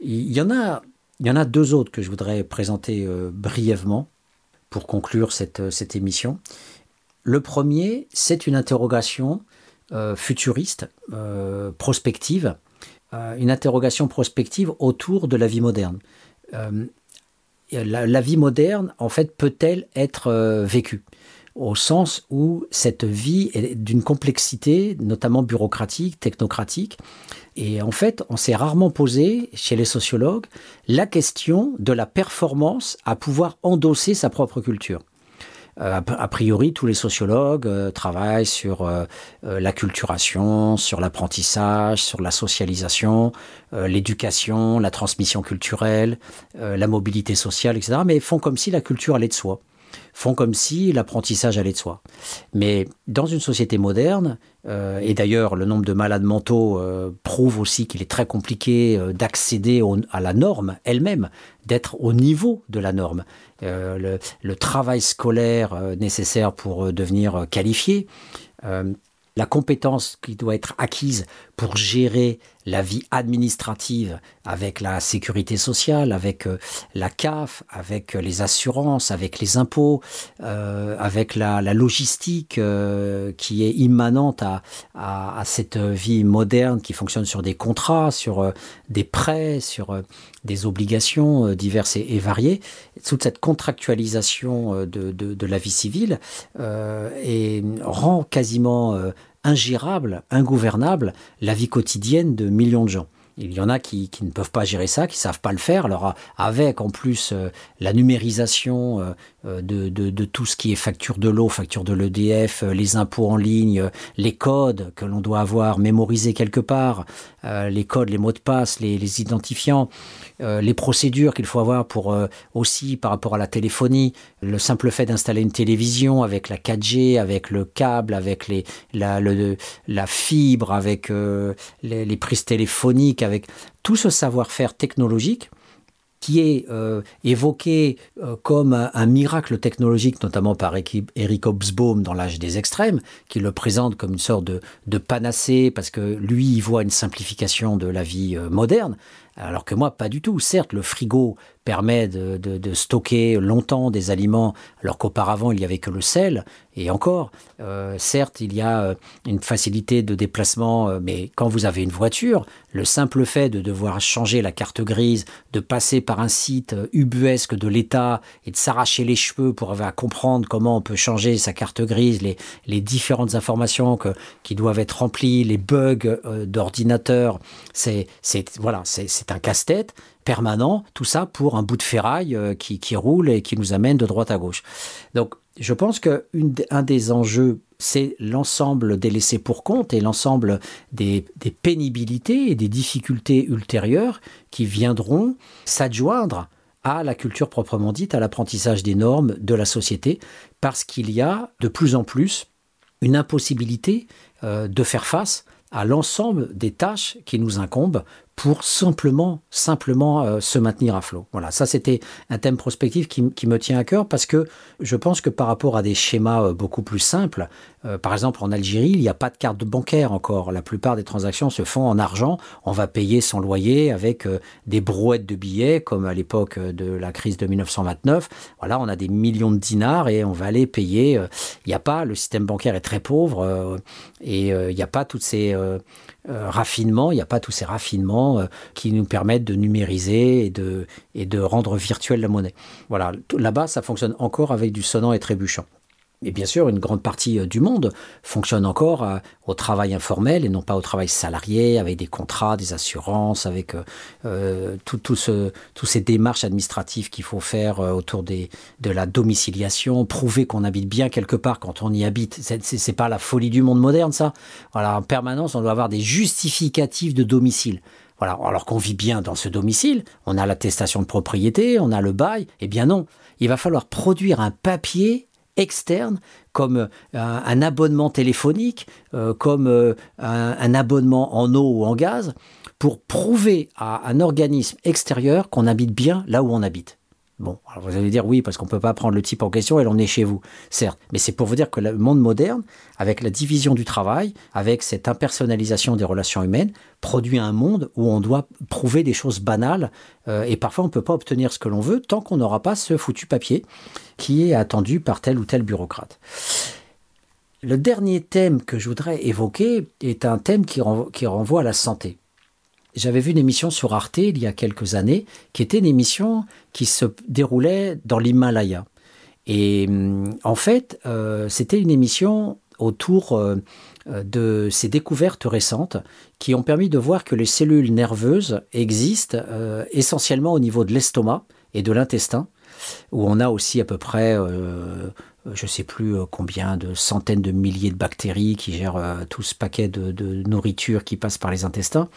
Il y en a, il y en a deux autres que je voudrais présenter euh, brièvement pour conclure cette, cette émission. Le premier, c'est une interrogation futuriste, prospective, une interrogation prospective autour de la vie moderne. La, la, vie moderne, en fait, peut-elle être vécue? Au sens où cette vie est d'une complexité, notamment bureaucratique, technocratique. Et en fait, on s'est rarement posé, chez les sociologues, la question de la performance à pouvoir endosser sa propre culture. Euh, a priori, tous les sociologues euh, travaillent sur euh, l'acculturation, sur l'apprentissage, sur la socialisation, l'éducation, la transmission culturelle, la mobilité sociale, etc. Mais font comme si la culture allait de soi font comme si l'apprentissage allait de soi. Mais dans une société moderne, euh, et d'ailleurs le nombre de malades mentaux euh, prouve aussi qu'il est très compliqué euh, d'accéder à la norme elle-même, d'être au niveau de la norme. Le, le, travail scolaire nécessaire pour devenir qualifié, la compétence qui doit être acquise pour gérer la vie administrative avec la sécurité sociale, avec euh, la CAF, avec euh, les assurances, avec les impôts, euh, avec la, logistique qui est immanente à, à, cette vie moderne qui fonctionne sur des contrats, sur des prêts, sur des obligations diverses et, variées. Toute cette contractualisation de, de, la vie civile et rend quasiment ingérable, ingouvernable la vie quotidienne de millions de gens. Il y en a qui, ne peuvent pas gérer ça, qui savent pas le faire. Alors avec en plus euh, la numérisation euh, euh, de, tout ce qui est facture de l'eau, facture de l'EDF, les impôts en ligne, les codes que l'on doit avoir mémorisés quelque part, les codes, les mots de passe, les identifiants. Euh, les procédures qu'il faut avoir pour euh, aussi par rapport à la téléphonie, le simple fait d'installer une télévision avec la 4G, avec le câble, avec la, fibre, avec euh, les, prises téléphoniques, avec tout ce savoir-faire technologique qui est évoqué comme un, miracle technologique, notamment par Eric Hobsbawm dans l'âge des extrêmes, qui le présente comme une sorte de, de panacée, parce que lui, il voit une simplification de la vie moderne. Alors que moi, pas du tout. Certes, le frigo permet de, stocker longtemps des aliments, alors qu'auparavant, il n'y avait que le sel. Et encore, euh, certes, il y a euh, une facilité de déplacement, euh, mais quand vous avez une voiture, le simple fait de devoir changer la carte grise, de passer par un site ubuesque de l'État et de s'arracher les cheveux pour avoir à comprendre comment on peut changer sa carte grise, les, les différentes informations que, qui doivent être remplies, les bugs d'ordinateur, c'est voilà, c'est un casse-tête permanent, tout ça pour un bout de ferraille euh, qui, roule et qui nous amène de droite à gauche. Donc je pense qu'un des enjeux, c'est l'ensemble des laissés pour compte et l'ensemble des, pénibilités et des difficultés ultérieures qui viendront s'adjoindre à la culture proprement dite, à l'apprentissage des normes de la société, parce qu'il y a de plus en plus une impossibilité euh, de faire face à l'ensemble des tâches qui nous incombent pour simplement, simplement euh, se maintenir à flot. Voilà, ça c'était un thème prospectif qui, me tient à cœur parce que je pense que par rapport à des schémas euh, beaucoup plus simples, euh, par exemple en Algérie, il n'y a pas de carte bancaire encore. La plupart des transactions se font en argent. On va payer son loyer avec des brouettes de billets comme à l'époque de la crise de 1929. Voilà, on a des millions de dinars et on va aller payer. Il n'y a pas, le système bancaire est très pauvre et il n'y a pas toutes ces euh, raffinement, il n'y a pas tous ces raffinements euh, qui nous permettent de numériser et de, et de rendre virtuelle la monnaie. Voilà, là-bas, ça fonctionne encore avec du sonnant et trébuchant. Et bien sûr, une grande partie euh, du monde fonctionne encore euh, au travail informel et non pas au travail salarié, avec des contrats, des assurances, avec euh, tout, ce, toutes ces démarches administratives qu'il faut faire autour de la domiciliation, prouver qu'on habite bien quelque part quand on y habite. C'est pas la folie du monde moderne, ça. Voilà, en permanence, on doit avoir des justificatifs de domicile. Voilà, alors qu'on vit bien dans ce domicile, on a l'attestation de propriété, on a le bail. Eh bien non, il va falloir produire un papier externe, comme euh, un, abonnement téléphonique, euh, comme euh, un, abonnement en eau ou en gaz, pour prouver à un organisme extérieur qu'on habite bien là où on habite. Bon, vous allez dire oui, parce qu'on ne peut pas prendre le type en question et l'on est chez vous, certes. Mais c'est pour vous dire que le monde moderne, avec la division du travail, avec cette impersonnalisation des relations humaines, produit un monde où on doit prouver des choses banales euh, et parfois on ne peut pas obtenir ce que l'on veut tant qu'on n'aura pas ce foutu papier qui est attendu par tel ou tel bureaucrate. Le dernier thème que je voudrais évoquer est un thème qui renvoie à la santé j'avais vu une émission sur Arte il y a quelques années, qui était une émission qui se déroulait dans l'Himalaya. Et hum, en fait, euh, c'était une émission autour euh, de ces découvertes récentes qui ont permis de voir que les cellules nerveuses existent euh, essentiellement au niveau de l'estomac et de l'intestin, où on a aussi à peu près je ne sais plus combien de centaines de milliers de bactéries qui gèrent tout ce paquet de, nourriture qui passe par les intestins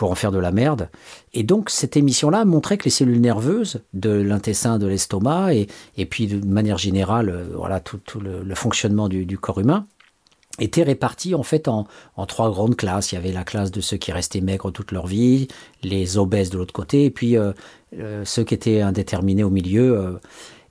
pour en faire de la merde. Et donc cette émission-là montrait que les cellules nerveuses de l'intestin, de l'estomac, et, et, puis de manière générale, euh, voilà tout, le, fonctionnement du, corps humain, étaient réparties en fait en, trois grandes classes. Il y avait la classe de ceux qui restaient maigres toute leur vie, les obèses de l'autre côté, et puis euh, euh, ceux qui étaient indéterminés au milieu.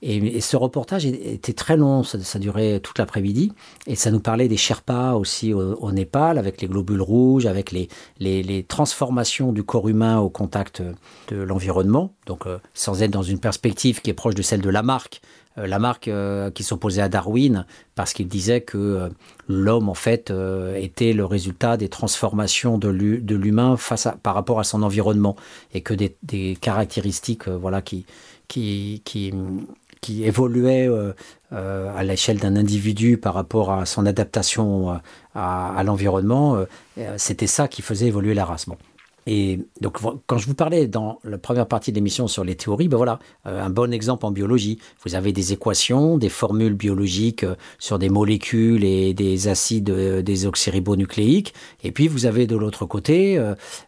Et, ce reportage était très long, ça, durait toute l'après-midi, et ça nous parlait des Sherpas aussi au, Népal, avec les globules rouges, avec les, transformations du corps humain au contact de l'environnement, donc euh, sans être dans une perspective qui est proche de celle de Lamarck, euh, Lamarck euh, qui s'opposait à Darwin, parce qu'il disait que l'homme, en fait, était le résultat des transformations de l'humain par rapport à son environnement, et que des, caractéristiques voilà, qui qui évoluait euh, euh, à l'échelle d'un individu par rapport à son adaptation euh, à, l'environnement, c'était ça qui faisait évoluer la race. Et donc, quand je vous parlais dans la première partie de l'émission sur les théories, ben voilà, un bon exemple en biologie. Vous avez des équations, des formules biologiques sur des molécules et des acides désoxyribonucléiques. Et puis, vous avez de l'autre côté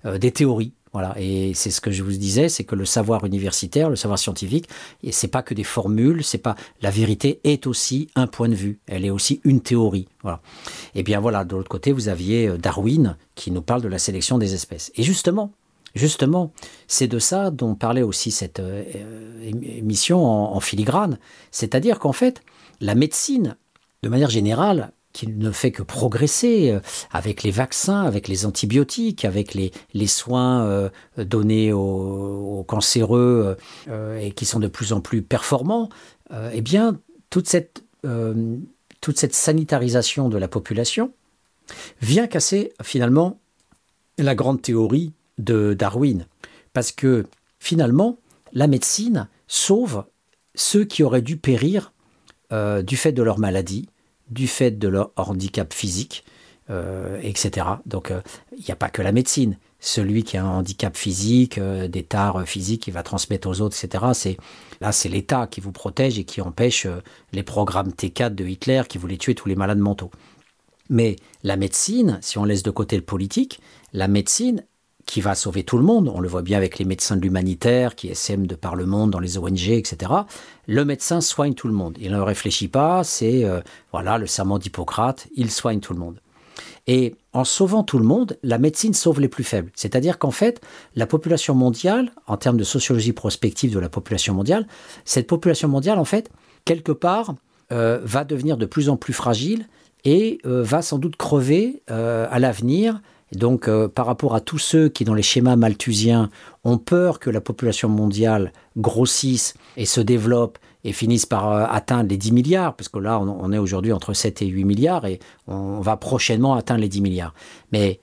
des théories. Voilà, et c'est ce que je vous disais, c'est que le savoir universitaire, le savoir scientifique, et c'est pas que des formules, c'est pas la vérité est aussi un point de vue, elle est aussi une théorie. Voilà. Et bien voilà, de l'autre côté, vous aviez euh, Darwin qui nous parle de la sélection des espèces. Et justement, justement, c'est de ça dont parlait aussi cette euh, émission en filigrane, c'est-à-dire qu'en fait, la médecine, de manière générale, qui ne fait que progresser euh, avec les vaccins, avec les antibiotiques, avec les, soins euh, donnés aux, cancéreux euh, et qui sont de plus en plus performants, eh bien, toute cette sanitarisation de la population vient casser finalement la grande théorie de Darwin. Parce que finalement, la médecine sauve ceux qui auraient dû périr du fait de leur maladie, du fait de leur handicap physique, euh, etc. Donc euh, il n'y a pas que la médecine. Celui qui a un handicap physique, euh, des tares physiques, il va transmettre aux autres, etc. C'est là, c'est l'État qui vous protège et qui empêche les programmes T4 de Hitler qui voulaient tuer tous les malades mentaux. Mais la médecine, si on laisse de côté le politique, la médecine, qui va sauver tout le monde. On le voit bien avec les médecins de l'humanitaire qui essaiment de par le monde dans les ONG, etc. Le médecin soigne tout le monde. Il ne réfléchit pas, c'est euh, voilà le serment d'Hippocrate, il soigne tout le monde. Et en sauvant tout le monde, la médecine sauve les plus faibles. C'est-à-dire qu'en fait, la population mondiale, en termes de sociologie prospective de la population mondiale, cette population mondiale, en fait, quelque part, euh, va devenir de plus en plus fragile et euh, va sans doute crever à l'avenir. Donc, par rapport à tous ceux qui, dans les schémas malthusiens, ont peur que la population mondiale grossisse et se développe et finissent par euh, atteindre les 10 milliards, parce que là, on, est aujourd'hui entre 7 et 8 milliards, et on va prochainement atteindre les 10 milliards. Mais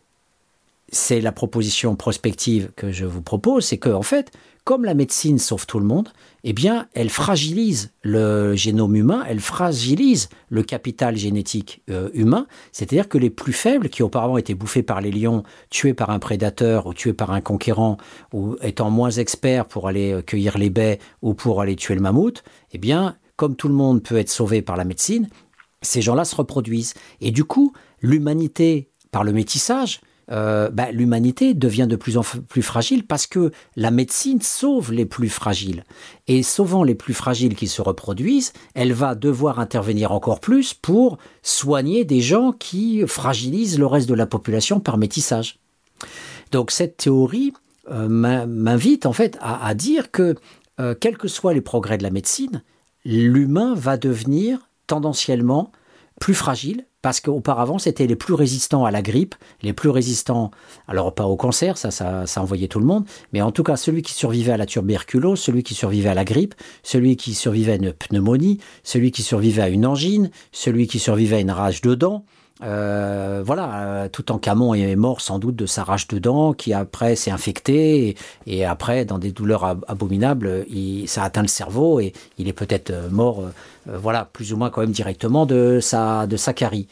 c'est la proposition prospective que je vous propose, c'est que en fait, comme la médecine sauve tout le monde, eh bien, elle fragilise le génome humain, elle fragilise le capital génétique euh, humain. C'est-à-dire que les plus faibles, qui auparavant étaient bouffés par les lions, tués par un prédateur ou tués par un conquérant, ou étant moins experts pour aller euh, cueillir les baies ou pour aller tuer le mammouth, eh bien, comme tout le monde peut être sauvé par la médecine, ces gens-là se reproduisent. Et du coup, l'humanité, par le métissage, euh, bah, l'humanité devient de plus en plus fragile parce que la médecine sauve les plus fragiles. Et sauvant les plus fragiles qui se reproduisent, elle va devoir intervenir encore plus pour soigner des gens qui fragilisent le reste de la population par métissage. Donc cette théorie euh, m'invite en fait à, dire que, euh, quels que soient les progrès de la médecine, l'humain va devenir tendanciellement plus fragile parce qu'auparavant, c'était les plus résistants à la grippe, les plus résistants, alors pas au cancer, ça, ça, envoyait tout le monde, mais en tout cas, celui qui survivait à la tuberculose, celui qui survivait à la grippe, celui qui survivait à une pneumonie, celui qui survivait à une angine, celui qui survivait à une rage de dents, euh, voilà, euh, tout en Camon est mort sans doute de sa rage de dents, qui après s'est infecté, et, après, dans des douleurs abominables, ça atteint le cerveau, et il est peut-être euh, mort, voilà, plus ou moins quand même directement de sa, de sa carie.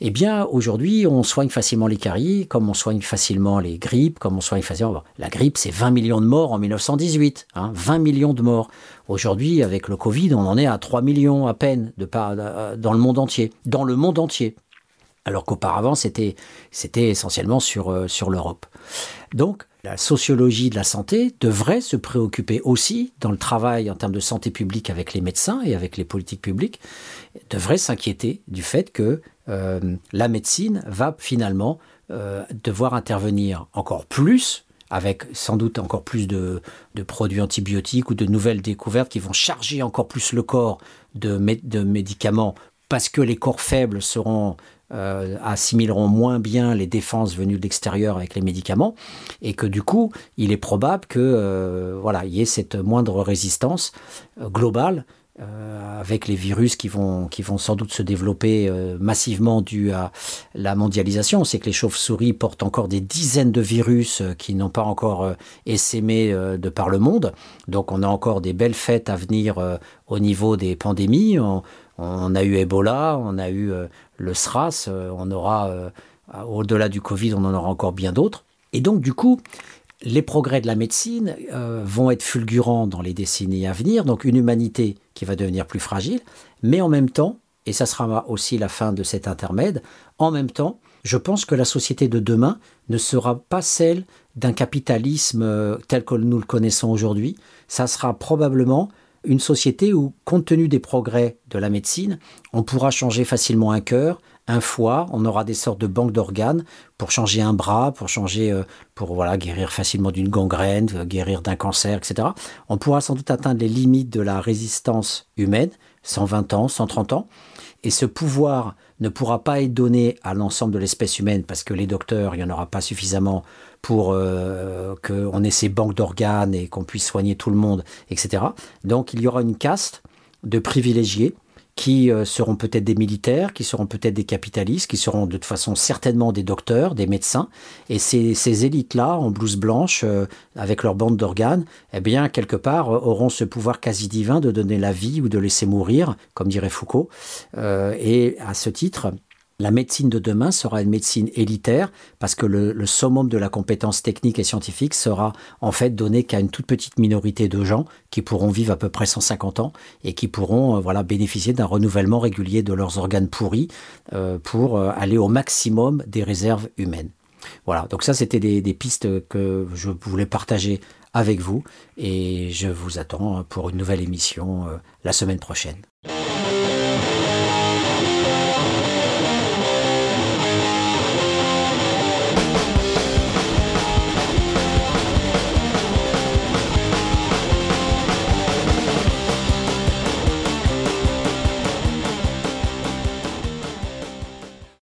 Eh bien, aujourd'hui, on soigne facilement les caries, comme on soigne facilement les grippes, comme on soigne facilement... La grippe, c'est 20 millions de morts en 1918, hein, 20 millions de morts. Aujourd'hui, avec le Covid, on en est à 3 millions à peine de dans le monde entier. Dans le monde entier alors qu'auparavant c'était essentiellement sur, euh, sur l'Europe. Donc la sociologie de la santé devrait se préoccuper aussi dans le travail en termes de santé publique avec les médecins et avec les politiques publiques, devrait s'inquiéter du fait que euh, la médecine va finalement euh, devoir intervenir encore plus avec sans doute encore plus de, produits antibiotiques ou de nouvelles découvertes qui vont charger encore plus le corps de, de médicaments parce que les corps faibles seront euh, assimileront moins bien les défenses venues de l'extérieur avec les médicaments, et que du coup, il est probable que euh, voilà, il y ait cette moindre résistance euh, globale avec les virus qui vont, qui vont sans doute se développer massivement dû à la mondialisation. C'est que les chauves-souris portent encore des dizaines de virus qui n'ont pas encore essaimé de par le monde. Donc on a encore des belles fêtes à venir au niveau des pandémies. On a eu Ebola, on a eu le SRAS, euh, on aura, euh, au-delà du Covid, on en aura encore bien d'autres. Et donc, du coup, les progrès de la médecine vont être fulgurants dans les décennies à venir, donc une humanité qui va devenir plus fragile, mais en même temps, et ça sera aussi la fin de cet intermède, en même temps, je pense que la société de demain ne sera pas celle d'un capitalisme tel que nous le connaissons aujourd'hui, ça sera probablement une société où, compte tenu des progrès de la médecine, on pourra changer facilement un cœur, un foie, on aura des sortes de banques d'organes pour changer un bras, pour changer, euh, pour voilà, guérir facilement d'une gangrène, guérir d'un cancer, etc. On pourra sans doute atteindre les limites de la résistance humaine, 120 ans, 130 ans, et ce pouvoir ne pourra pas être donné à l'ensemble de l'espèce humaine parce que les docteurs, il n'y en aura pas suffisamment pour euh, qu'on ait ces banques d'organes et qu'on puisse soigner tout le monde, etc. Donc il y aura une caste de privilégiés qui euh, seront peut-être des militaires, qui seront peut-être des capitalistes, qui seront de toute façon certainement des docteurs, des médecins. Et ces, élites-là, en blouse blanche, euh, avec leur bande d'organes, eh bien, quelque part, auront ce pouvoir quasi divin de donner la vie ou de laisser mourir, comme dirait Foucault. et à ce titre, la médecine de demain sera une médecine élitaire parce que le, summum de la compétence technique et scientifique sera en fait donné qu'à une toute petite minorité de gens qui pourront vivre à peu près 150 ans et qui pourront euh, voilà bénéficier d'un renouvellement régulier de leurs organes pourris euh, pour euh, aller au maximum des réserves humaines. Voilà, donc ça c'était des pistes que je voulais partager avec vous et je vous attends pour une nouvelle émission la semaine prochaine.